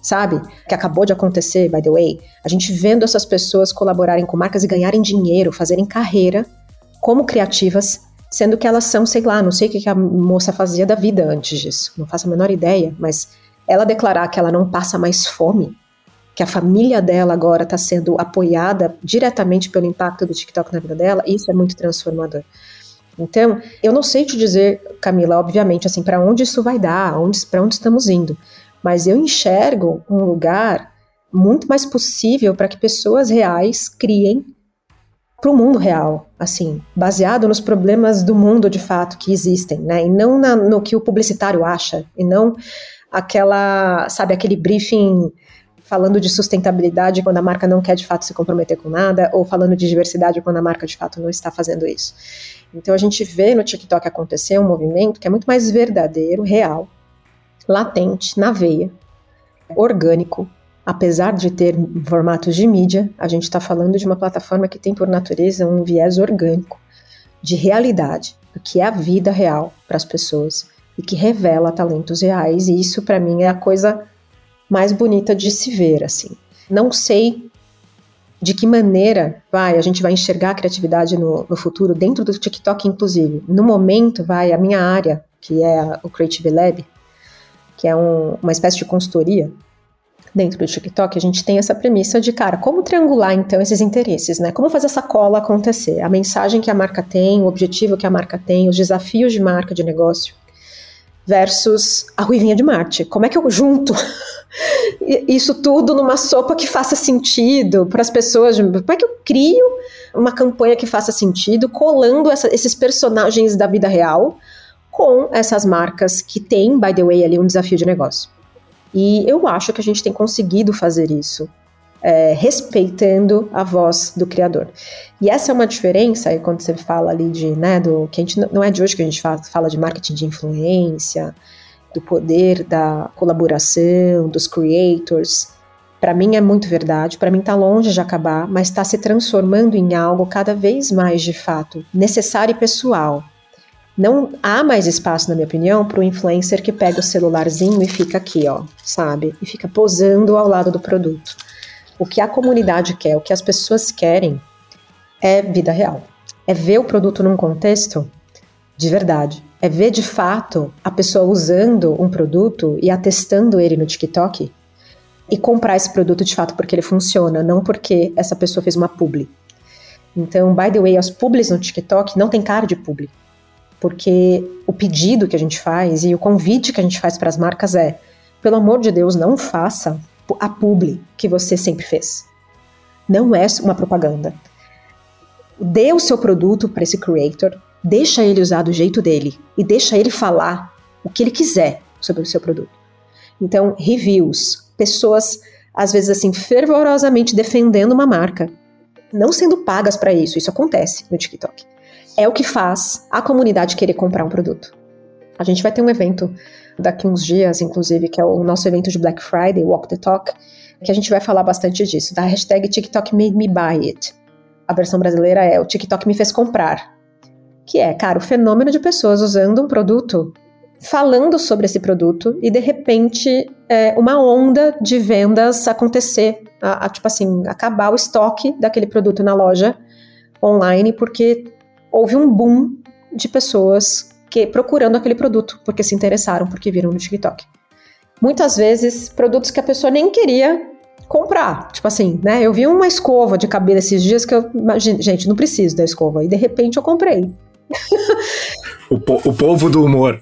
sabe? Que acabou de acontecer, by the way. A gente vendo essas pessoas colaborarem com marcas e ganharem dinheiro, fazerem carreira como criativas, sendo que elas são, sei lá, não sei o que a moça fazia da vida antes disso, não faço a menor ideia, mas ela declarar que ela não passa mais fome, que a família dela agora está sendo apoiada diretamente pelo impacto do TikTok na vida dela, isso é muito transformador. Então, eu não sei te dizer, Camila, obviamente, assim, para onde isso vai dar, para onde estamos indo mas eu enxergo um lugar muito mais possível para que pessoas reais criem para o mundo real, assim, baseado nos problemas do mundo de fato que existem, né? E não na, no que o publicitário acha, e não aquela, sabe, aquele briefing falando de sustentabilidade quando a marca não quer de fato se comprometer com nada, ou falando de diversidade quando a marca de fato não está fazendo isso. Então a gente vê no TikTok acontecer um movimento que é muito mais verdadeiro, real, latente, na veia, orgânico. Apesar de ter formatos de mídia, a gente está falando de uma plataforma que tem por natureza um viés orgânico, de realidade, do que é a vida real para as pessoas e que revela talentos reais. E isso, para mim, é a coisa mais bonita de se ver. Assim, não sei de que maneira vai a gente vai enxergar a criatividade no, no, futuro dentro do TikTok, inclusive. No momento, vai a minha área, que é o Creative Lab, que é um, uma espécie de consultoria dentro do TikTok, a gente tem essa premissa de, cara, como triangular então esses interesses, né? Como fazer essa cola acontecer? A mensagem que a marca tem, o objetivo que a marca tem, os desafios de marca de negócio versus a ruivinha de Marte. Como é que eu junto isso tudo numa sopa que faça sentido para as pessoas? Como é que eu crio uma campanha que faça sentido, colando essa, esses personagens da vida real com essas marcas que têm, by the way, ali um desafio de negócio. E eu acho que a gente tem conseguido fazer isso, é, respeitando a voz do criador. E essa é uma diferença aí quando você fala ali de, né, do que a gente não é de hoje que a gente fala, fala de marketing de influência, do poder da colaboração, dos creators. Para mim é muito verdade, para mim está longe de acabar, mas está se transformando em algo cada vez mais de fato necessário e pessoal. Não há mais espaço, na minha opinião, para o influencer que pega o celularzinho e fica aqui, ó, sabe? E fica posando ao lado do produto. O que a comunidade quer, o que as pessoas querem é vida real. É ver o produto num contexto de verdade. É ver de fato a pessoa usando um produto e atestando ele no TikTok e comprar esse produto de fato porque ele funciona, não porque essa pessoa fez uma publi. Então, by the way, as publis no TikTok não tem cara de publi. Porque o pedido que a gente faz e o convite que a gente faz para as marcas é: pelo amor de Deus, não faça a publi que você sempre fez. Não é uma propaganda. Dê o seu produto para esse creator, deixa ele usar do jeito dele e deixa ele falar o que ele quiser sobre o seu produto. Então, reviews, pessoas às vezes assim fervorosamente defendendo uma marca, não sendo pagas para isso, isso acontece no TikTok. É o que faz a comunidade querer comprar um produto. A gente vai ter um evento daqui uns dias, inclusive, que é o nosso evento de Black Friday, Walk the Talk, que a gente vai falar bastante disso, da hashtag TikTok made me buy it. A versão brasileira é o TikTok me fez comprar. Que é, cara, o fenômeno de pessoas usando um produto falando sobre esse produto e de repente é, uma onda de vendas acontecer, a, a, tipo assim, acabar o estoque daquele produto na loja online porque houve um boom de pessoas que procurando aquele produto porque se interessaram, porque viram no TikTok. Muitas vezes produtos que a pessoa nem queria comprar. Tipo assim, né? Eu vi uma escova de cabelo esses dias que eu. Gente, não preciso da escova. E de repente eu comprei. O, po o povo do humor.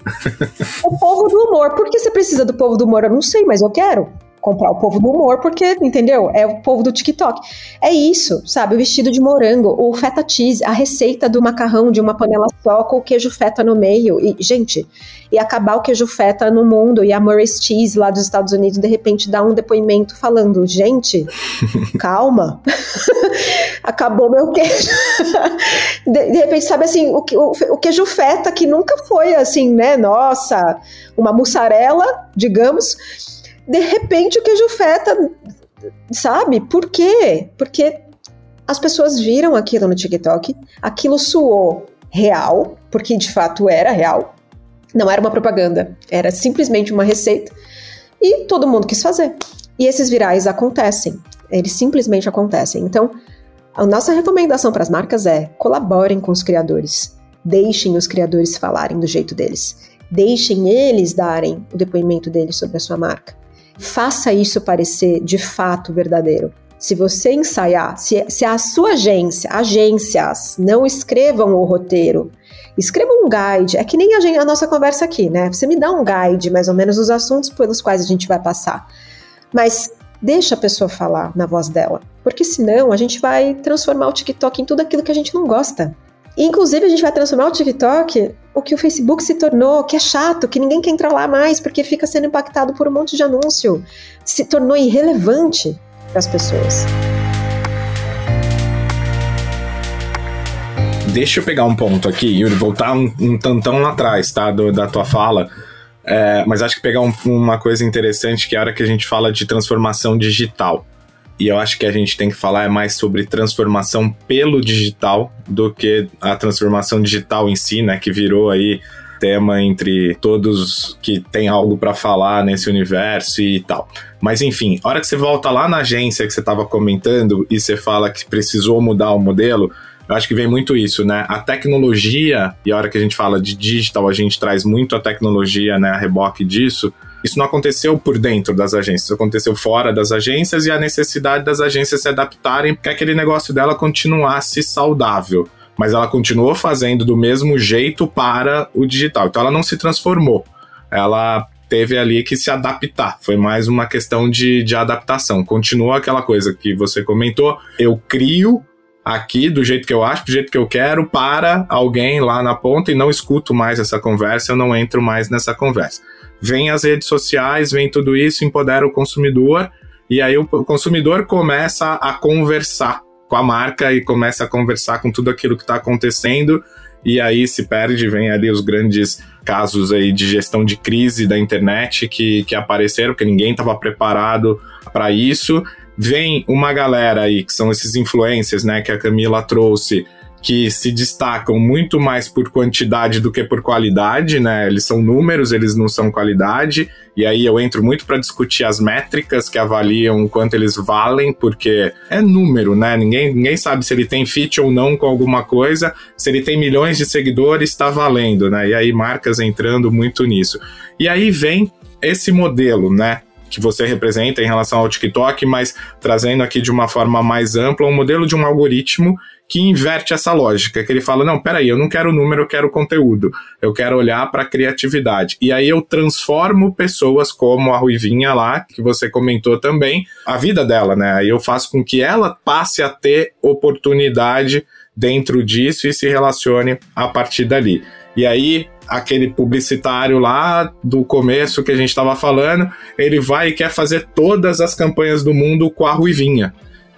o povo do humor. Por que você precisa do povo do humor? Eu não sei, mas eu quero comprar o povo do humor, porque, entendeu? É o povo do TikTok. É isso, sabe? O vestido de morango, o feta cheese, a receita do macarrão de uma panela só com o queijo feta no meio. E, gente, e acabar o queijo feta no mundo. E a Murray's Cheese lá dos Estados Unidos, de repente, dá um depoimento falando: gente, calma, acabou meu queijo. de, de, repente, sabe assim, o, o, o queijo feta que nunca foi assim, né? Nossa, uma mussarela, digamos de repente o queijo feta, sabe? Por quê? Porque as pessoas viram aquilo no TikTok, aquilo suou real, porque de fato era real. Não era uma propaganda, era simplesmente uma receita e todo mundo quis fazer. E esses virais acontecem, eles simplesmente acontecem. Então, a nossa recomendação para as marcas é: colaborem com os criadores, deixem os criadores falarem do jeito deles, deixem eles darem o depoimento deles sobre a sua marca faça isso parecer de fato verdadeiro. Se você ensaiar, se, se a sua agência, agências, não escrevam o roteiro, escrevam um guide. É que nem a, a, nossa conversa aqui, né? Você me dá um guide, mais ou menos, dos assuntos pelos quais a gente vai passar. Mas deixa a pessoa falar na voz dela, porque senão a gente vai transformar o TikTok em tudo aquilo que a gente não gosta. Inclusive, a gente vai transformar o TikTok o que o Facebook se tornou, que é chato, que ninguém quer entrar lá mais porque fica sendo impactado por um monte de anúncio. Se tornou irrelevante para as pessoas. Deixa eu pegar um ponto aqui, Yuri, voltar um, um tantão lá atrás, tá? Do, da tua fala. É, mas acho que pegar um, uma coisa interessante que é a hora que a gente fala de transformação digital e eu acho que a gente tem que falar é mais sobre transformação pelo digital do que a transformação digital em si, né, que virou aí tema entre todos que tem algo para falar nesse universo e tal. Mas enfim, a hora que você volta lá na agência que você estava comentando e você fala que precisou mudar o modelo, eu acho que vem muito isso, né? A tecnologia, e a hora que a gente fala de digital, a gente traz muito a tecnologia, né, a reboque disso, isso não aconteceu por dentro das agências, aconteceu fora das agências e a necessidade das agências se adaptarem para que aquele negócio dela continuasse saudável. Mas ela continuou fazendo do mesmo jeito para o digital. Então ela não se transformou. Ela teve ali que se adaptar. Foi mais uma questão de, de adaptação. Continua aquela coisa que você comentou. Eu crio aqui do jeito que eu acho, do jeito que eu quero, para alguém lá na ponta e não escuto mais essa conversa, eu não entro mais nessa conversa. Vem as redes sociais, vem tudo isso, empodera o consumidor, e aí o consumidor começa a conversar com a marca e começa a conversar com tudo aquilo que está acontecendo, e aí se perde, vem ali os grandes casos aí de gestão de crise da internet que, que apareceram, porque ninguém estava preparado para isso. Vem uma galera aí, que são esses influencers, né, que a Camila trouxe, que se destacam muito mais por quantidade do que por qualidade, né? Eles são números, eles não são qualidade. E aí eu entro muito para discutir as métricas que avaliam o quanto eles valem, porque é número, né? Ninguém, ninguém sabe se ele tem fit ou não com alguma coisa. Se ele tem milhões de seguidores, está valendo, né? E aí marcas entrando muito nisso. E aí vem esse modelo, né? que você representa em relação ao TikTok, mas trazendo aqui de uma forma mais ampla um modelo de um algoritmo que inverte essa lógica, que ele fala: não, peraí, eu não quero número, eu quero conteúdo, eu quero olhar para a criatividade. E aí eu transformo pessoas como a Ruivinha lá, que você comentou também, a vida dela, né? Aí eu faço com que ela passe a ter oportunidade dentro disso e se relacione a partir dali. E aí, aquele publicitário lá do começo que a gente estava falando, ele vai e quer fazer todas as campanhas do mundo com a Ruivinha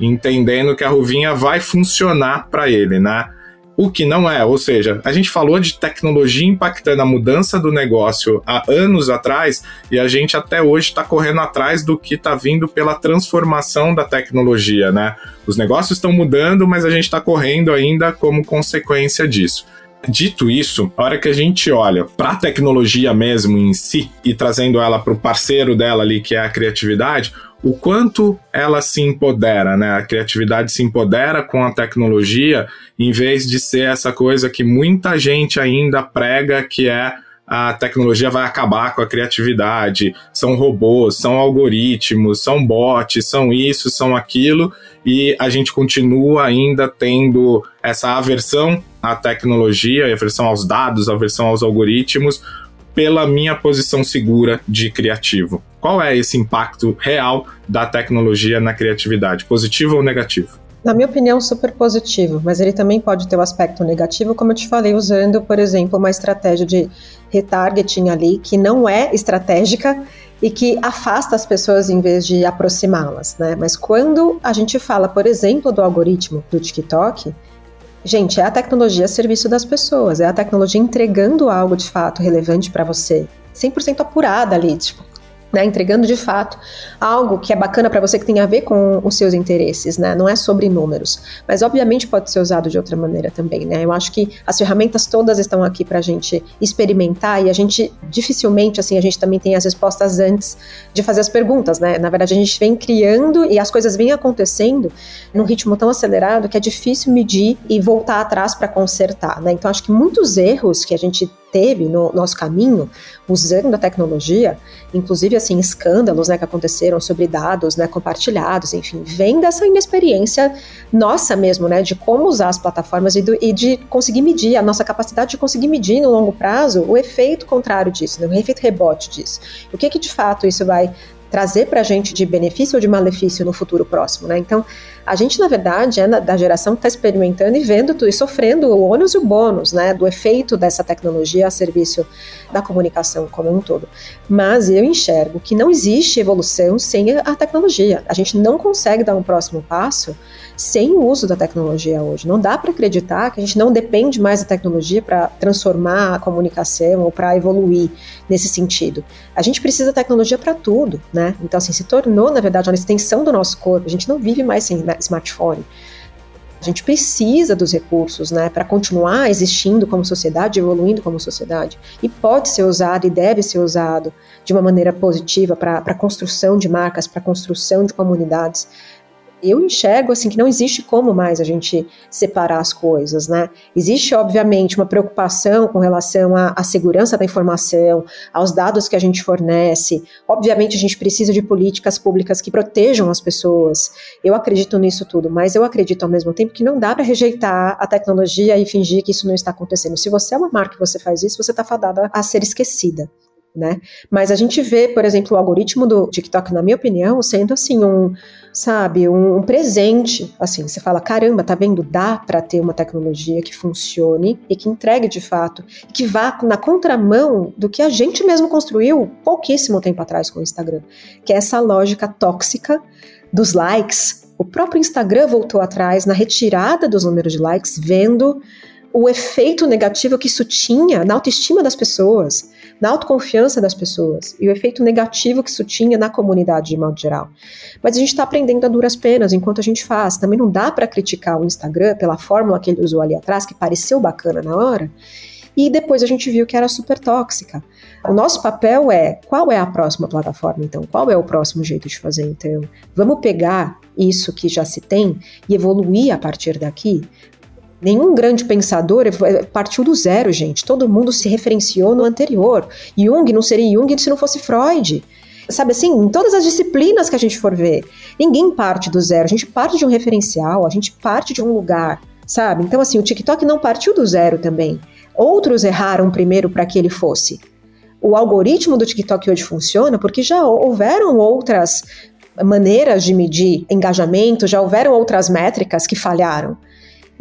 entendendo que a Ruvinha vai funcionar para ele, né? O que não é, ou seja, a gente falou de tecnologia impactando a mudança do negócio há anos atrás e a gente até hoje está correndo atrás do que está vindo pela transformação da tecnologia, né? Os negócios estão mudando, mas a gente está correndo ainda como consequência disso. Dito isso, a hora que a gente olha para a tecnologia mesmo em si e trazendo ela para o parceiro dela ali, que é a criatividade, o quanto ela se empodera, né? A criatividade se empodera com a tecnologia, em vez de ser essa coisa que muita gente ainda prega que é a tecnologia vai acabar com a criatividade, são robôs, são algoritmos, são bots, são isso, são aquilo, e a gente continua ainda tendo essa aversão à tecnologia, aversão aos dados, aversão aos algoritmos, pela minha posição segura de criativo. Qual é esse impacto real da tecnologia na criatividade, positivo ou negativo? Na minha opinião, super positivo, mas ele também pode ter o um aspecto negativo, como eu te falei, usando, por exemplo, uma estratégia de retargeting ali que não é estratégica e que afasta as pessoas em vez de aproximá-las, né? Mas quando a gente fala, por exemplo, do algoritmo do TikTok, Gente, é a tecnologia a serviço das pessoas, é a tecnologia entregando algo de fato relevante para você, 100% apurada ali, tipo, né, entregando de fato algo que é bacana para você que tem a ver com os seus interesses, né? Não é sobre números, mas obviamente pode ser usado de outra maneira também, né? Eu acho que as ferramentas todas estão aqui para a gente experimentar e a gente dificilmente assim a gente também tem as respostas antes de fazer as perguntas, né? Na verdade a gente vem criando e as coisas vêm acontecendo num ritmo tão acelerado que é difícil medir e voltar atrás para consertar, né? Então acho que muitos erros que a gente teve no nosso caminho usando a tecnologia, inclusive assim escândalos né, que aconteceram sobre dados né, compartilhados, enfim, vem dessa inexperiência nossa mesmo, né, de como usar as plataformas e, do, e de conseguir medir a nossa capacidade de conseguir medir no longo prazo o efeito contrário disso, né, o efeito rebote disso. O que que de fato isso vai trazer para a gente de benefício ou de malefício no futuro próximo, né? Então, a gente, na verdade, é da geração que está experimentando e vendo tudo e sofrendo o ônus e o bônus, né, do efeito dessa tecnologia a serviço da comunicação como um todo. Mas eu enxergo que não existe evolução sem a tecnologia. A gente não consegue dar um próximo passo sem o uso da tecnologia hoje. Não dá para acreditar que a gente não depende mais da tecnologia para transformar a comunicação ou para evoluir nesse sentido. A gente precisa da tecnologia para tudo, né? Então, assim, se tornou, na verdade, uma extensão do nosso corpo. A gente não vive mais sem smartphone. A gente precisa dos recursos, né, para continuar existindo como sociedade, evoluindo como sociedade. E pode ser usado e deve ser usado de uma maneira positiva para a construção de marcas, para a construção de comunidades eu enxergo assim que não existe como mais a gente separar as coisas, né? Existe obviamente uma preocupação com relação à, à, segurança da informação, aos dados que a gente fornece. Obviamente a gente precisa de políticas públicas que protejam as pessoas. Eu acredito nisso tudo, mas eu acredito ao mesmo tempo que não dá para rejeitar a tecnologia e fingir que isso não está acontecendo. Se você é uma marca e você faz isso, você está fadada a ser esquecida né? Mas a gente vê, por exemplo, o algoritmo do TikTok, na minha opinião, sendo assim um, sabe, um, um presente. Assim, você fala, caramba, tá vendo? Dá para ter uma tecnologia que funcione e que entregue de fato, que vá na contramão do que a gente mesmo construiu pouquíssimo tempo atrás com o Instagram, que é essa lógica tóxica dos likes. O próprio Instagram voltou atrás na retirada dos números de likes, vendo o efeito negativo que isso tinha na autoestima das pessoas na autoconfiança das pessoas e o efeito negativo que isso tinha na comunidade de modo geral. Mas a gente está aprendendo a duras penas enquanto a gente faz. Também não dá para criticar o Instagram pela fórmula que ele usou ali atrás, que pareceu bacana na hora, e depois a gente viu que era super tóxica. O nosso papel é qual é a próxima plataforma, então? Qual é o próximo jeito de fazer, então? Vamos pegar isso que já se tem e evoluir a partir daqui? Nenhum grande pensador partiu do zero, gente. Todo mundo se referenciou no anterior. Jung não seria Jung se não fosse Freud. Sabe assim, em todas as disciplinas que a gente for ver, ninguém parte do zero. A gente parte de um referencial, a gente parte de um lugar sabe? Então, assim, o TikTok não partiu do zero também. Outros erraram primeiro para que ele fosse. O algoritmo do TikTok hoje funciona porque já houveram outras maneiras de medir engajamento, já houveram outras métricas que falharam.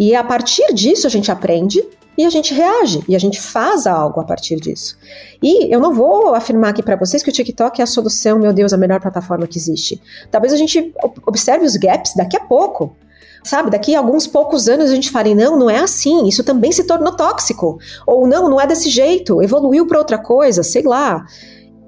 E a partir disso a gente aprende e a gente reage e a gente faz algo a partir disso. E eu não vou afirmar aqui para vocês que o TikTok é a solução, meu Deus, a melhor plataforma que existe. Talvez a gente observe os gaps daqui a pouco. Sabe, daqui a alguns poucos anos a gente fale, não, não é assim, isso também se tornou tóxico. Ou não, não é desse jeito, evoluiu para outra coisa, sei lá.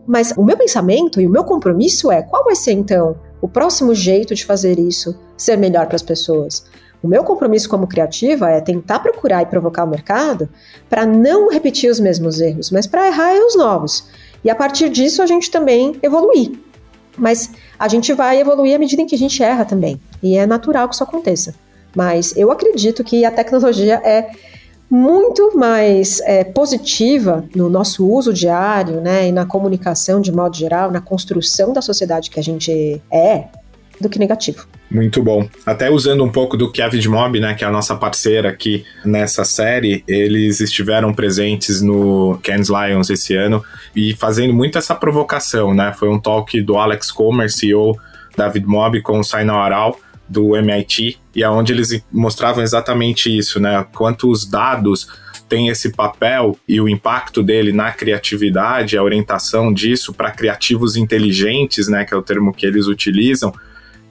Mas o meu pensamento e o meu compromisso é qual vai ser então o próximo jeito de fazer isso ser melhor para as pessoas? O meu compromisso como criativa é tentar procurar e provocar o mercado para não repetir os mesmos erros, mas para errar erros novos. E a partir disso a gente também evoluir. Mas a gente vai evoluir à medida em que a gente erra também. E é natural que isso aconteça. Mas eu acredito que a tecnologia é muito mais é, positiva no nosso uso diário, né, e na comunicação de modo geral, na construção da sociedade que a gente é, do que negativo. Muito bom. Até usando um pouco do que a Vidmob, né, que é a nossa parceira aqui nessa série, eles estiveram presentes no Cannes Lions esse ano e fazendo muito essa provocação, né? Foi um talk do Alex Comer, CEO da Vidmob, com o Saina Aral, do MIT, e aonde eles mostravam exatamente isso, né? Quanto os dados têm esse papel e o impacto dele na criatividade, a orientação disso para criativos inteligentes, né, que é o termo que eles utilizam,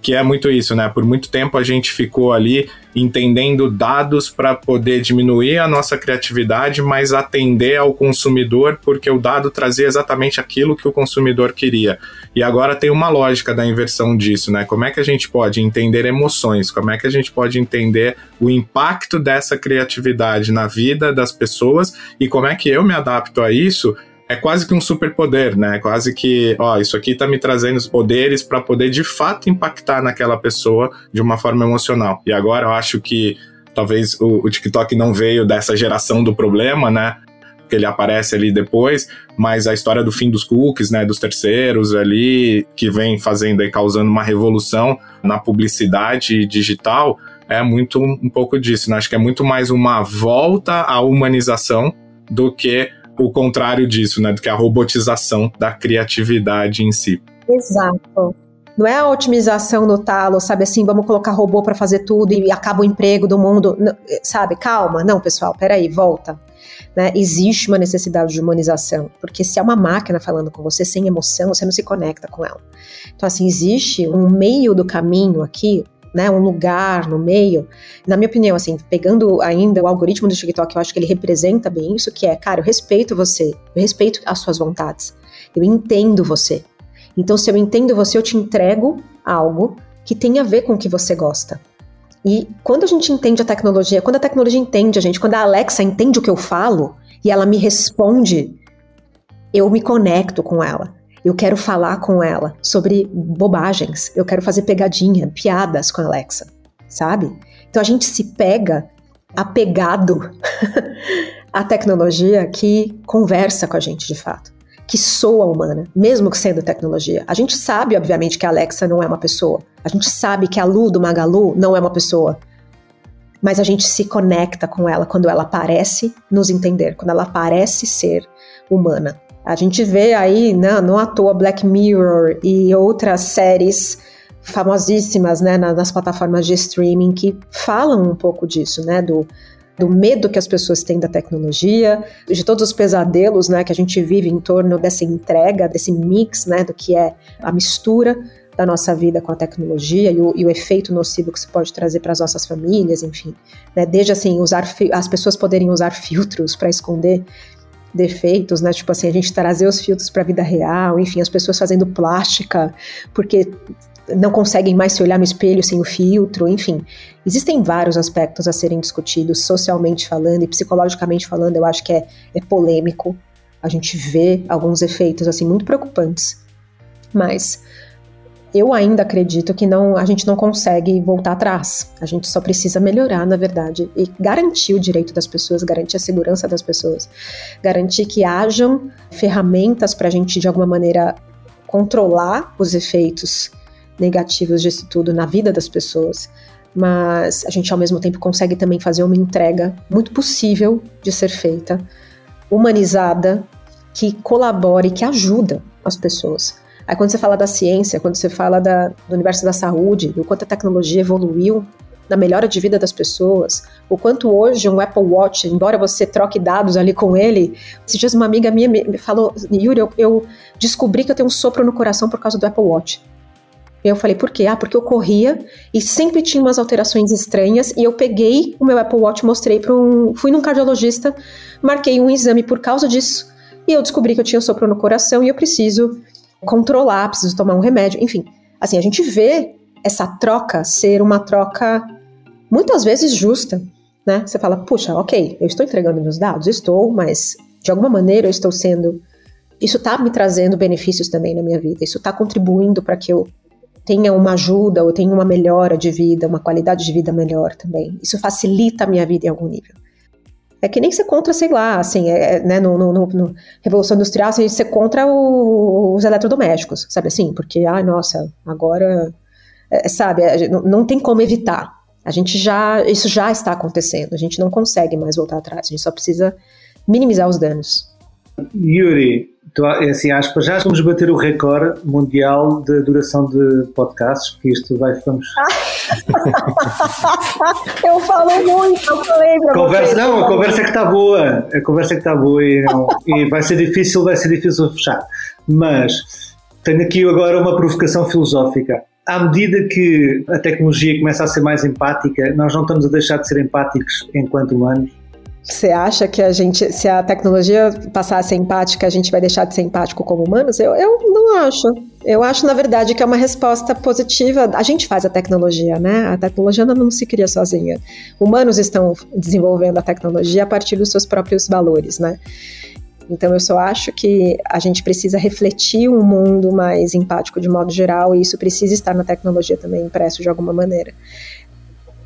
que é muito isso, né? Por muito tempo a gente ficou ali entendendo dados para poder diminuir a nossa criatividade, mas atender ao consumidor, porque o dado trazia exatamente aquilo que o consumidor queria. E agora tem uma lógica da inversão disso, né? Como é que a gente pode entender emoções? Como é que a gente pode entender o impacto dessa criatividade na vida das pessoas e como é que eu me adapto a isso? É quase que um superpoder, né? Quase que, ó, isso aqui tá me trazendo os poderes para poder de fato impactar naquela pessoa de uma forma emocional. E agora eu acho que talvez o, o TikTok não veio dessa geração do problema, né? Que ele aparece ali depois, mas a história do fim dos cookies, né, dos terceiros ali, que vem fazendo e causando uma revolução na publicidade digital, é muito um pouco disso, né? Acho que é muito mais uma volta à humanização do que o contrário disso, né? Do que a robotização da criatividade em si. Exato. Não é a otimização no talo, sabe assim, vamos colocar robô para fazer tudo e acaba o emprego do mundo, sabe? Calma, não, pessoal, peraí, volta. Né? Existe uma necessidade de humanização, porque se é uma máquina falando com você sem emoção, você não se conecta com ela. Então, assim, existe um meio do caminho aqui né, um lugar no meio. Na minha opinião, assim, pegando ainda o algoritmo do TikTok, eu acho que ele representa bem isso, que é, cara, eu respeito você, eu respeito as suas vontades, eu entendo você. Então, se eu entendo você, eu te entrego algo que tem a ver com o que você gosta. E quando a gente entende a tecnologia, quando a tecnologia entende a gente, quando a Alexa entende o que eu falo e ela me responde, eu me conecto com ela. Eu quero falar com ela sobre bobagens. Eu quero fazer pegadinha, piadas com a Alexa, sabe? Então a gente se pega apegado à tecnologia que conversa com a gente de fato, que soa humana, mesmo que sendo tecnologia. A gente sabe, obviamente, que a Alexa não é uma pessoa. A gente sabe que a Lu do Magalu não é uma pessoa. Mas a gente se conecta com ela quando ela parece nos entender, quando ela parece ser humana. A gente vê aí, né, não à toa, Black Mirror e outras séries famosíssimas né, nas plataformas de streaming que falam um pouco disso, né, do, do medo que as pessoas têm da tecnologia, de todos os pesadelos né, que a gente vive em torno dessa entrega, desse mix né, do que é a mistura da nossa vida com a tecnologia e o, e o efeito nocivo que isso pode trazer para as nossas famílias, enfim. Né, desde assim, usar as pessoas poderem usar filtros para esconder defeitos, né? Tipo assim, a gente trazer os filtros para a vida real, enfim, as pessoas fazendo plástica porque não conseguem mais se olhar no espelho sem o filtro, enfim. Existem vários aspectos a serem discutidos, socialmente falando e psicologicamente falando, eu acho que é, é polêmico. A gente vê alguns efeitos, assim, muito preocupantes. Mas eu ainda acredito que não, a gente não consegue voltar atrás. A gente só precisa melhorar, na verdade, e garantir o direito das pessoas, garantir a segurança das pessoas, garantir que hajam ferramentas para a gente, de alguma maneira, controlar os efeitos negativos disso tudo na vida das pessoas. mas a gente ao mesmo tempo consegue também fazer uma entrega muito possível de ser feita, humanizada, que colabore, que ajuda as pessoas. Aí quando você fala da ciência, quando você fala da, do universo da saúde, do quanto a tecnologia evoluiu na melhora de vida das pessoas, o quanto hoje um Apple Watch, embora você troque dados ali com ele, esses dias uma amiga minha me falou, Yuri, eu, eu descobri que eu tenho um sopro no coração por causa do Apple Watch. E eu falei, por quê? Ah, porque eu corria e sempre tinha umas alterações estranhas e eu peguei o meu Apple Watch, mostrei para um, fui num cardiologista, marquei um exame por causa disso e eu descobri que eu tinha sopro no coração e eu preciso controlar, preciso tomar um remédio, enfim. Assim, a gente vê essa troca ser uma troca muitas vezes justa, né? Você fala, puxa, ok, eu estou entregando meus dados, estou, mas de alguma maneira eu estou sendo. Isso está me trazendo benefícios também na minha vida, isso está contribuindo para que eu tenha uma ajuda ou tenha uma melhora de vida, uma qualidade de vida melhor também. Isso facilita a minha vida em algum nível. É que nem ser contra, sei lá, assim, é, é né, no, no, no, Revolução Industrial, assim, ser contra o, os eletrodomésticos, sabe assim? Porque, ai, nossa, agora, é, sabe, é, não, não tem como evitar. A gente já, isso já está acontecendo, a gente não consegue mais voltar atrás, a gente só precisa minimizar os danos. Yuri, tu, assim, acho que já vamos bater o recorde mundial de duração de podcasts, porque isto vai, vamos... eu falo muito, eu falei pra conversa, Não, a conversa é que está boa, a conversa é que está boa e, não, e vai ser difícil, vai ser difícil fechar. Mas tenho aqui agora uma provocação filosófica à medida que a tecnologia começa a ser mais empática, nós não estamos a deixar de ser empáticos enquanto humanos? Você acha que a gente, se a tecnologia passar a ser empática, a gente vai deixar de ser empático como humanos? Eu, eu não acho. Eu acho, na verdade, que é uma resposta positiva. A gente faz a tecnologia, né? A tecnologia não se cria sozinha. Humanos estão desenvolvendo a tecnologia a partir dos seus próprios valores, né? Então, eu só acho que a gente precisa refletir um mundo mais empático de modo geral, e isso precisa estar na tecnologia também impresso de alguma maneira.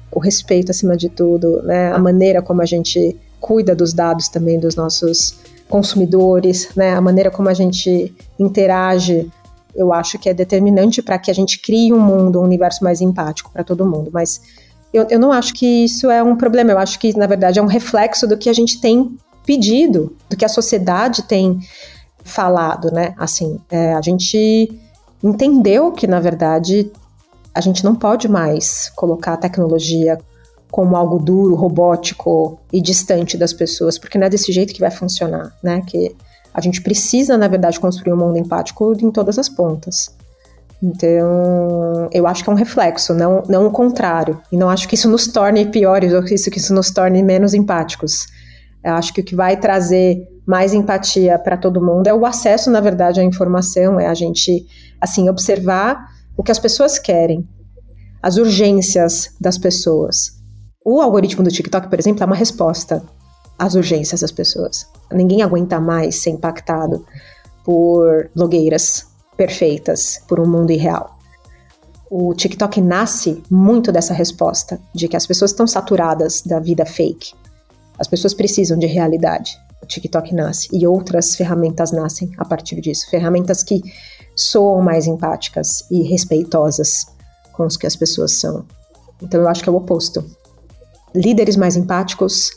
O respeito, acima de tudo, né? a maneira como a gente cuida dos dados também dos nossos consumidores, né? a maneira como a gente interage, eu acho que é determinante para que a gente crie um mundo, um universo mais empático para todo mundo. Mas eu, eu não acho que isso é um problema, eu acho que, na verdade, é um reflexo do que a gente tem pedido, do que a sociedade tem falado, né? Assim, é, a gente entendeu que, na verdade, a gente não pode mais colocar a tecnologia como algo duro, robótico e distante das pessoas, porque não é desse jeito que vai funcionar, né? Que a gente precisa, na verdade, construir um mundo empático em todas as pontas. Então, eu acho que é um reflexo, não, não o contrário. E não acho que isso nos torne piores ou que isso, que isso nos torne menos empáticos. Eu acho que o que vai trazer mais empatia para todo mundo é o acesso, na verdade, à informação, é a gente, assim, observar o que as pessoas querem, as urgências das pessoas. O algoritmo do TikTok, por exemplo, é uma resposta às urgências das pessoas. Ninguém aguenta mais ser impactado por blogueiras perfeitas, por um mundo irreal. O TikTok nasce muito dessa resposta, de que as pessoas estão saturadas da vida fake. As pessoas precisam de realidade. O TikTok nasce e outras ferramentas nascem a partir disso. Ferramentas que soam mais empáticas e respeitosas com os que as pessoas são. Então eu acho que é o oposto. Líderes mais empáticos,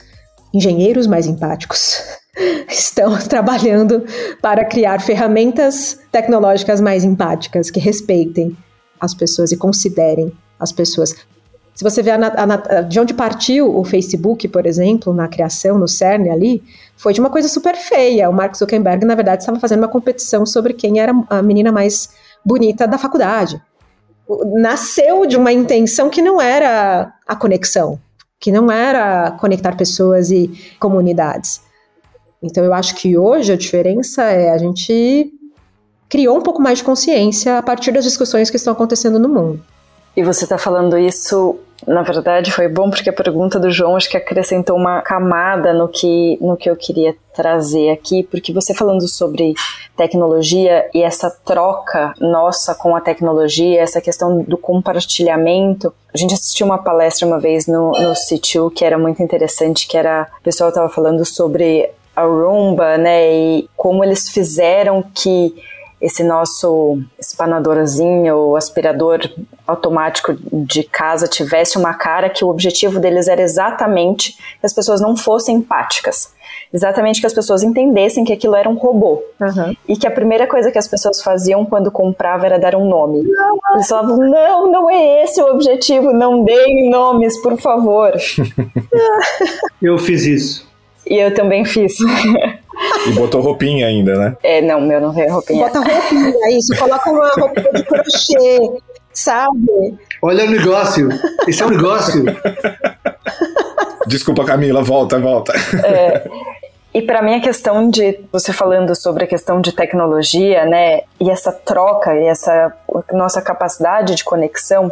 engenheiros mais empáticos estão trabalhando para criar ferramentas tecnológicas mais empáticas que respeitem as pessoas e considerem as pessoas. Se você vê a, a, de onde partiu o Facebook, por exemplo, na criação, no CERN ali, foi de uma coisa super feia. O Mark Zuckerberg, na verdade, estava fazendo uma competição sobre quem era a menina mais bonita da faculdade. Nasceu de uma intenção que não era a conexão, que não era conectar pessoas e comunidades. Então, eu acho que hoje a diferença é a gente criou um pouco mais de consciência a partir das discussões que estão acontecendo no mundo. E você está falando isso na verdade, foi bom porque a pergunta do João acho que acrescentou uma camada no que, no que eu queria trazer aqui, porque você falando sobre tecnologia e essa troca nossa com a tecnologia, essa questão do compartilhamento. A gente assistiu uma palestra uma vez no, no Situ que era muito interessante, que era, o pessoal estava falando sobre a Roomba, né, e como eles fizeram que esse nosso espanadorzinho, aspirador automático de casa tivesse uma cara que o objetivo deles era exatamente que as pessoas não fossem empáticas. Exatamente que as pessoas entendessem que aquilo era um robô. Uhum. E que a primeira coisa que as pessoas faziam quando compravam era dar um nome. Eles falavam: não, não é esse o objetivo, não deem nomes, por favor. Eu fiz isso. E eu também fiz. E botou roupinha ainda, né? É, não, meu não tem roupinha. Bota roupinha, é isso. Coloca uma roupinha de crochê, sabe? Olha o negócio. Esse é um negócio. Desculpa, Camila, volta, volta. É, e para mim a questão de você falando sobre a questão de tecnologia, né, e essa troca e essa nossa capacidade de conexão,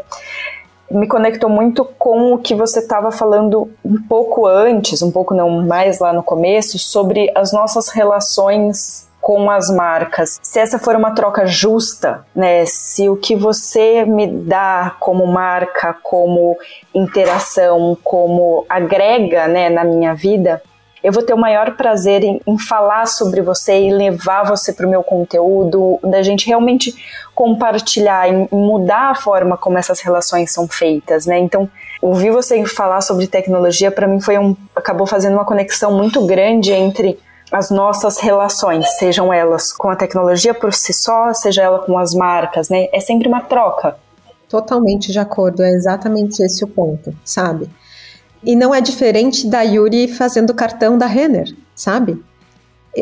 me conectou muito com o que você estava falando um pouco antes, um pouco não mais lá no começo, sobre as nossas relações com as marcas. Se essa for uma troca justa, né? Se o que você me dá como marca, como interação, como agrega, né, na minha vida, eu vou ter o maior prazer em, em falar sobre você e levar você para o meu conteúdo, da gente realmente compartilhar, em mudar a forma como essas relações são feitas, né? Então, ouvir você falar sobre tecnologia para mim foi um acabou fazendo uma conexão muito grande entre as nossas relações, sejam elas com a tecnologia por si só, seja ela com as marcas, né? É sempre uma troca. Totalmente de acordo, é exatamente esse o ponto, sabe? E não é diferente da Yuri fazendo cartão da Renner, sabe?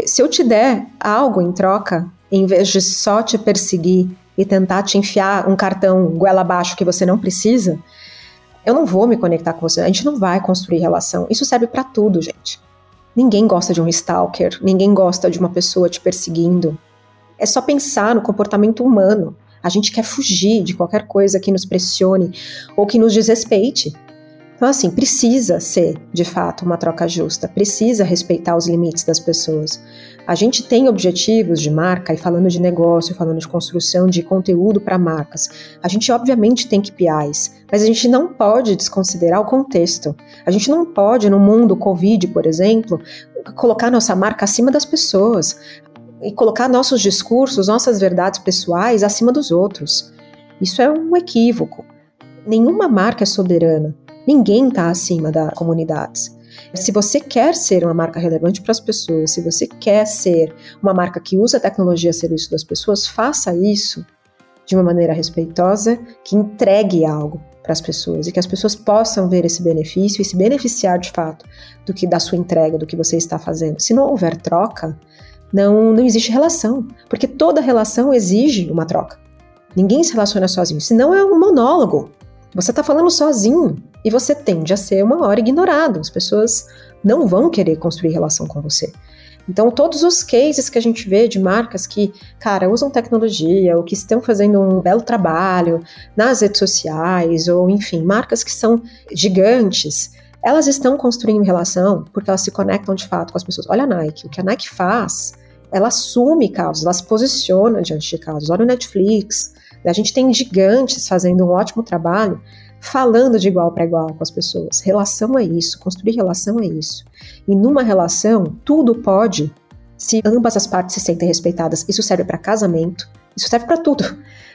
Se eu te der algo em troca, em vez de só te perseguir e tentar te enfiar um cartão goela abaixo que você não precisa, eu não vou me conectar com você. A gente não vai construir relação. Isso serve para tudo, gente. Ninguém gosta de um stalker, ninguém gosta de uma pessoa te perseguindo. É só pensar no comportamento humano. A gente quer fugir de qualquer coisa que nos pressione ou que nos desrespeite. Então, assim, precisa ser, de fato, uma troca justa, precisa respeitar os limites das pessoas. A gente tem objetivos de marca, e falando de negócio, falando de construção de conteúdo para marcas, a gente obviamente tem KPIs, mas a gente não pode desconsiderar o contexto. A gente não pode, no mundo Covid, por exemplo, colocar nossa marca acima das pessoas e colocar nossos discursos, nossas verdades pessoais acima dos outros. Isso é um equívoco. Nenhuma marca é soberana. Ninguém está acima da comunidades. Se você quer ser uma marca relevante para as pessoas, se você quer ser uma marca que usa a tecnologia a serviço das pessoas, faça isso de uma maneira respeitosa, que entregue algo para as pessoas e que as pessoas possam ver esse benefício e se beneficiar de fato do que da sua entrega, do que você está fazendo. Se não houver troca, não, não existe relação, porque toda relação exige uma troca. Ninguém se relaciona sozinho, senão é um monólogo. Você está falando sozinho e você tende a ser uma hora ignorado. As pessoas não vão querer construir relação com você. Então, todos os cases que a gente vê de marcas que, cara, usam tecnologia ou que estão fazendo um belo trabalho nas redes sociais, ou enfim, marcas que são gigantes, elas estão construindo relação porque elas se conectam de fato com as pessoas. Olha a Nike, o que a Nike faz, ela assume causas, ela se posiciona diante de causas. Olha o Netflix, a gente tem gigantes fazendo um ótimo trabalho, falando de igual para igual com as pessoas. Relação é isso, construir relação é isso. E numa relação, tudo pode se ambas as partes se sentem respeitadas. Isso serve para casamento, isso serve para tudo.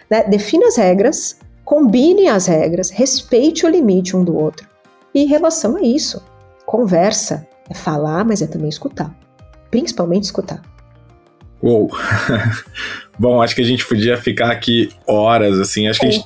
Né? Defina as regras, combine as regras, respeite o limite um do outro. E relação é isso. Conversa é falar, mas é também escutar. Principalmente escutar. Uou! Bom, acho que a gente podia ficar aqui horas, assim. Acho que a gente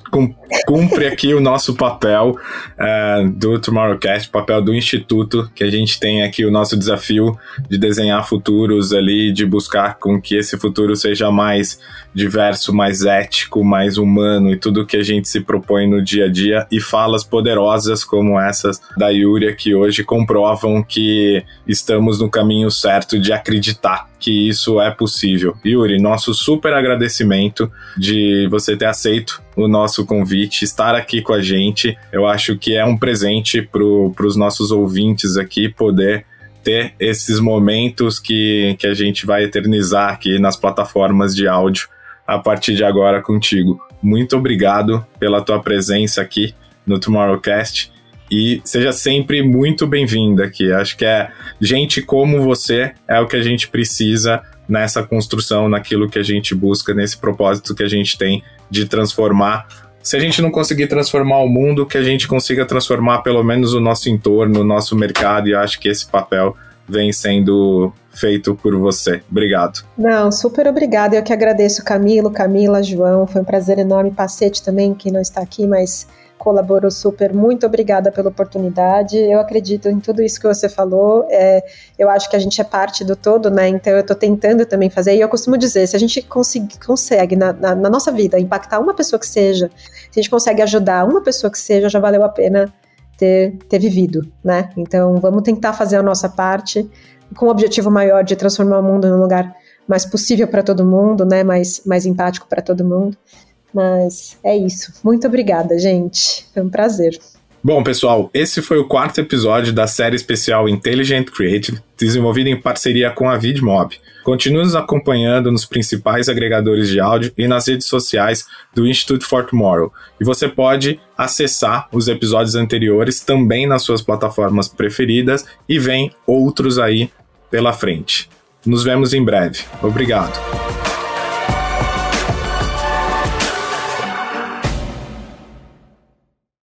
cumpre aqui o nosso papel uh, do Tomorrowcast, papel do Instituto, que a gente tem aqui o nosso desafio de desenhar futuros ali, de buscar com que esse futuro seja mais diverso, mais ético, mais humano e tudo que a gente se propõe no dia a dia. E falas poderosas como essas da Yuri, que hoje comprovam que estamos no caminho certo de acreditar que isso é possível. Yuri, nosso super agradecimento de você ter aceito o nosso convite, estar aqui com a gente. Eu acho que é um presente para os nossos ouvintes aqui poder ter esses momentos que, que a gente vai eternizar aqui nas plataformas de áudio a partir de agora contigo. Muito obrigado pela tua presença aqui no Tomorrowcast e seja sempre muito bem-vinda aqui. Acho que é gente como você é o que a gente precisa nessa construção, naquilo que a gente busca, nesse propósito que a gente tem de transformar. Se a gente não conseguir transformar o mundo, que a gente consiga transformar pelo menos o nosso entorno, o nosso mercado, e acho que esse papel vem sendo feito por você. Obrigado. Não, super obrigado. Eu que agradeço Camilo, Camila, João. Foi um prazer enorme. Pacete também, que não está aqui, mas colaborou super. Muito obrigada pela oportunidade. Eu acredito em tudo isso que você falou. É, eu acho que a gente é parte do todo, né? Então eu estou tentando também fazer. E eu costumo dizer, se a gente consegue, consegue na, na, na, nossa vida impactar uma pessoa que seja, se a gente consegue ajudar uma pessoa que seja, já valeu a pena ter, ter vivido, né? Então vamos tentar fazer a nossa parte com o objetivo maior de transformar o mundo num lugar mais possível para todo mundo, né? Mais, mais empático para todo mundo. Mas é isso. Muito obrigada, gente. Foi um prazer. Bom, pessoal, esse foi o quarto episódio da série especial Intelligent Creative, desenvolvida em parceria com a VidMob. Continue nos acompanhando nos principais agregadores de áudio e nas redes sociais do Institute for Tomorrow. E você pode acessar os episódios anteriores também nas suas plataformas preferidas e vem outros aí pela frente. Nos vemos em breve. Obrigado.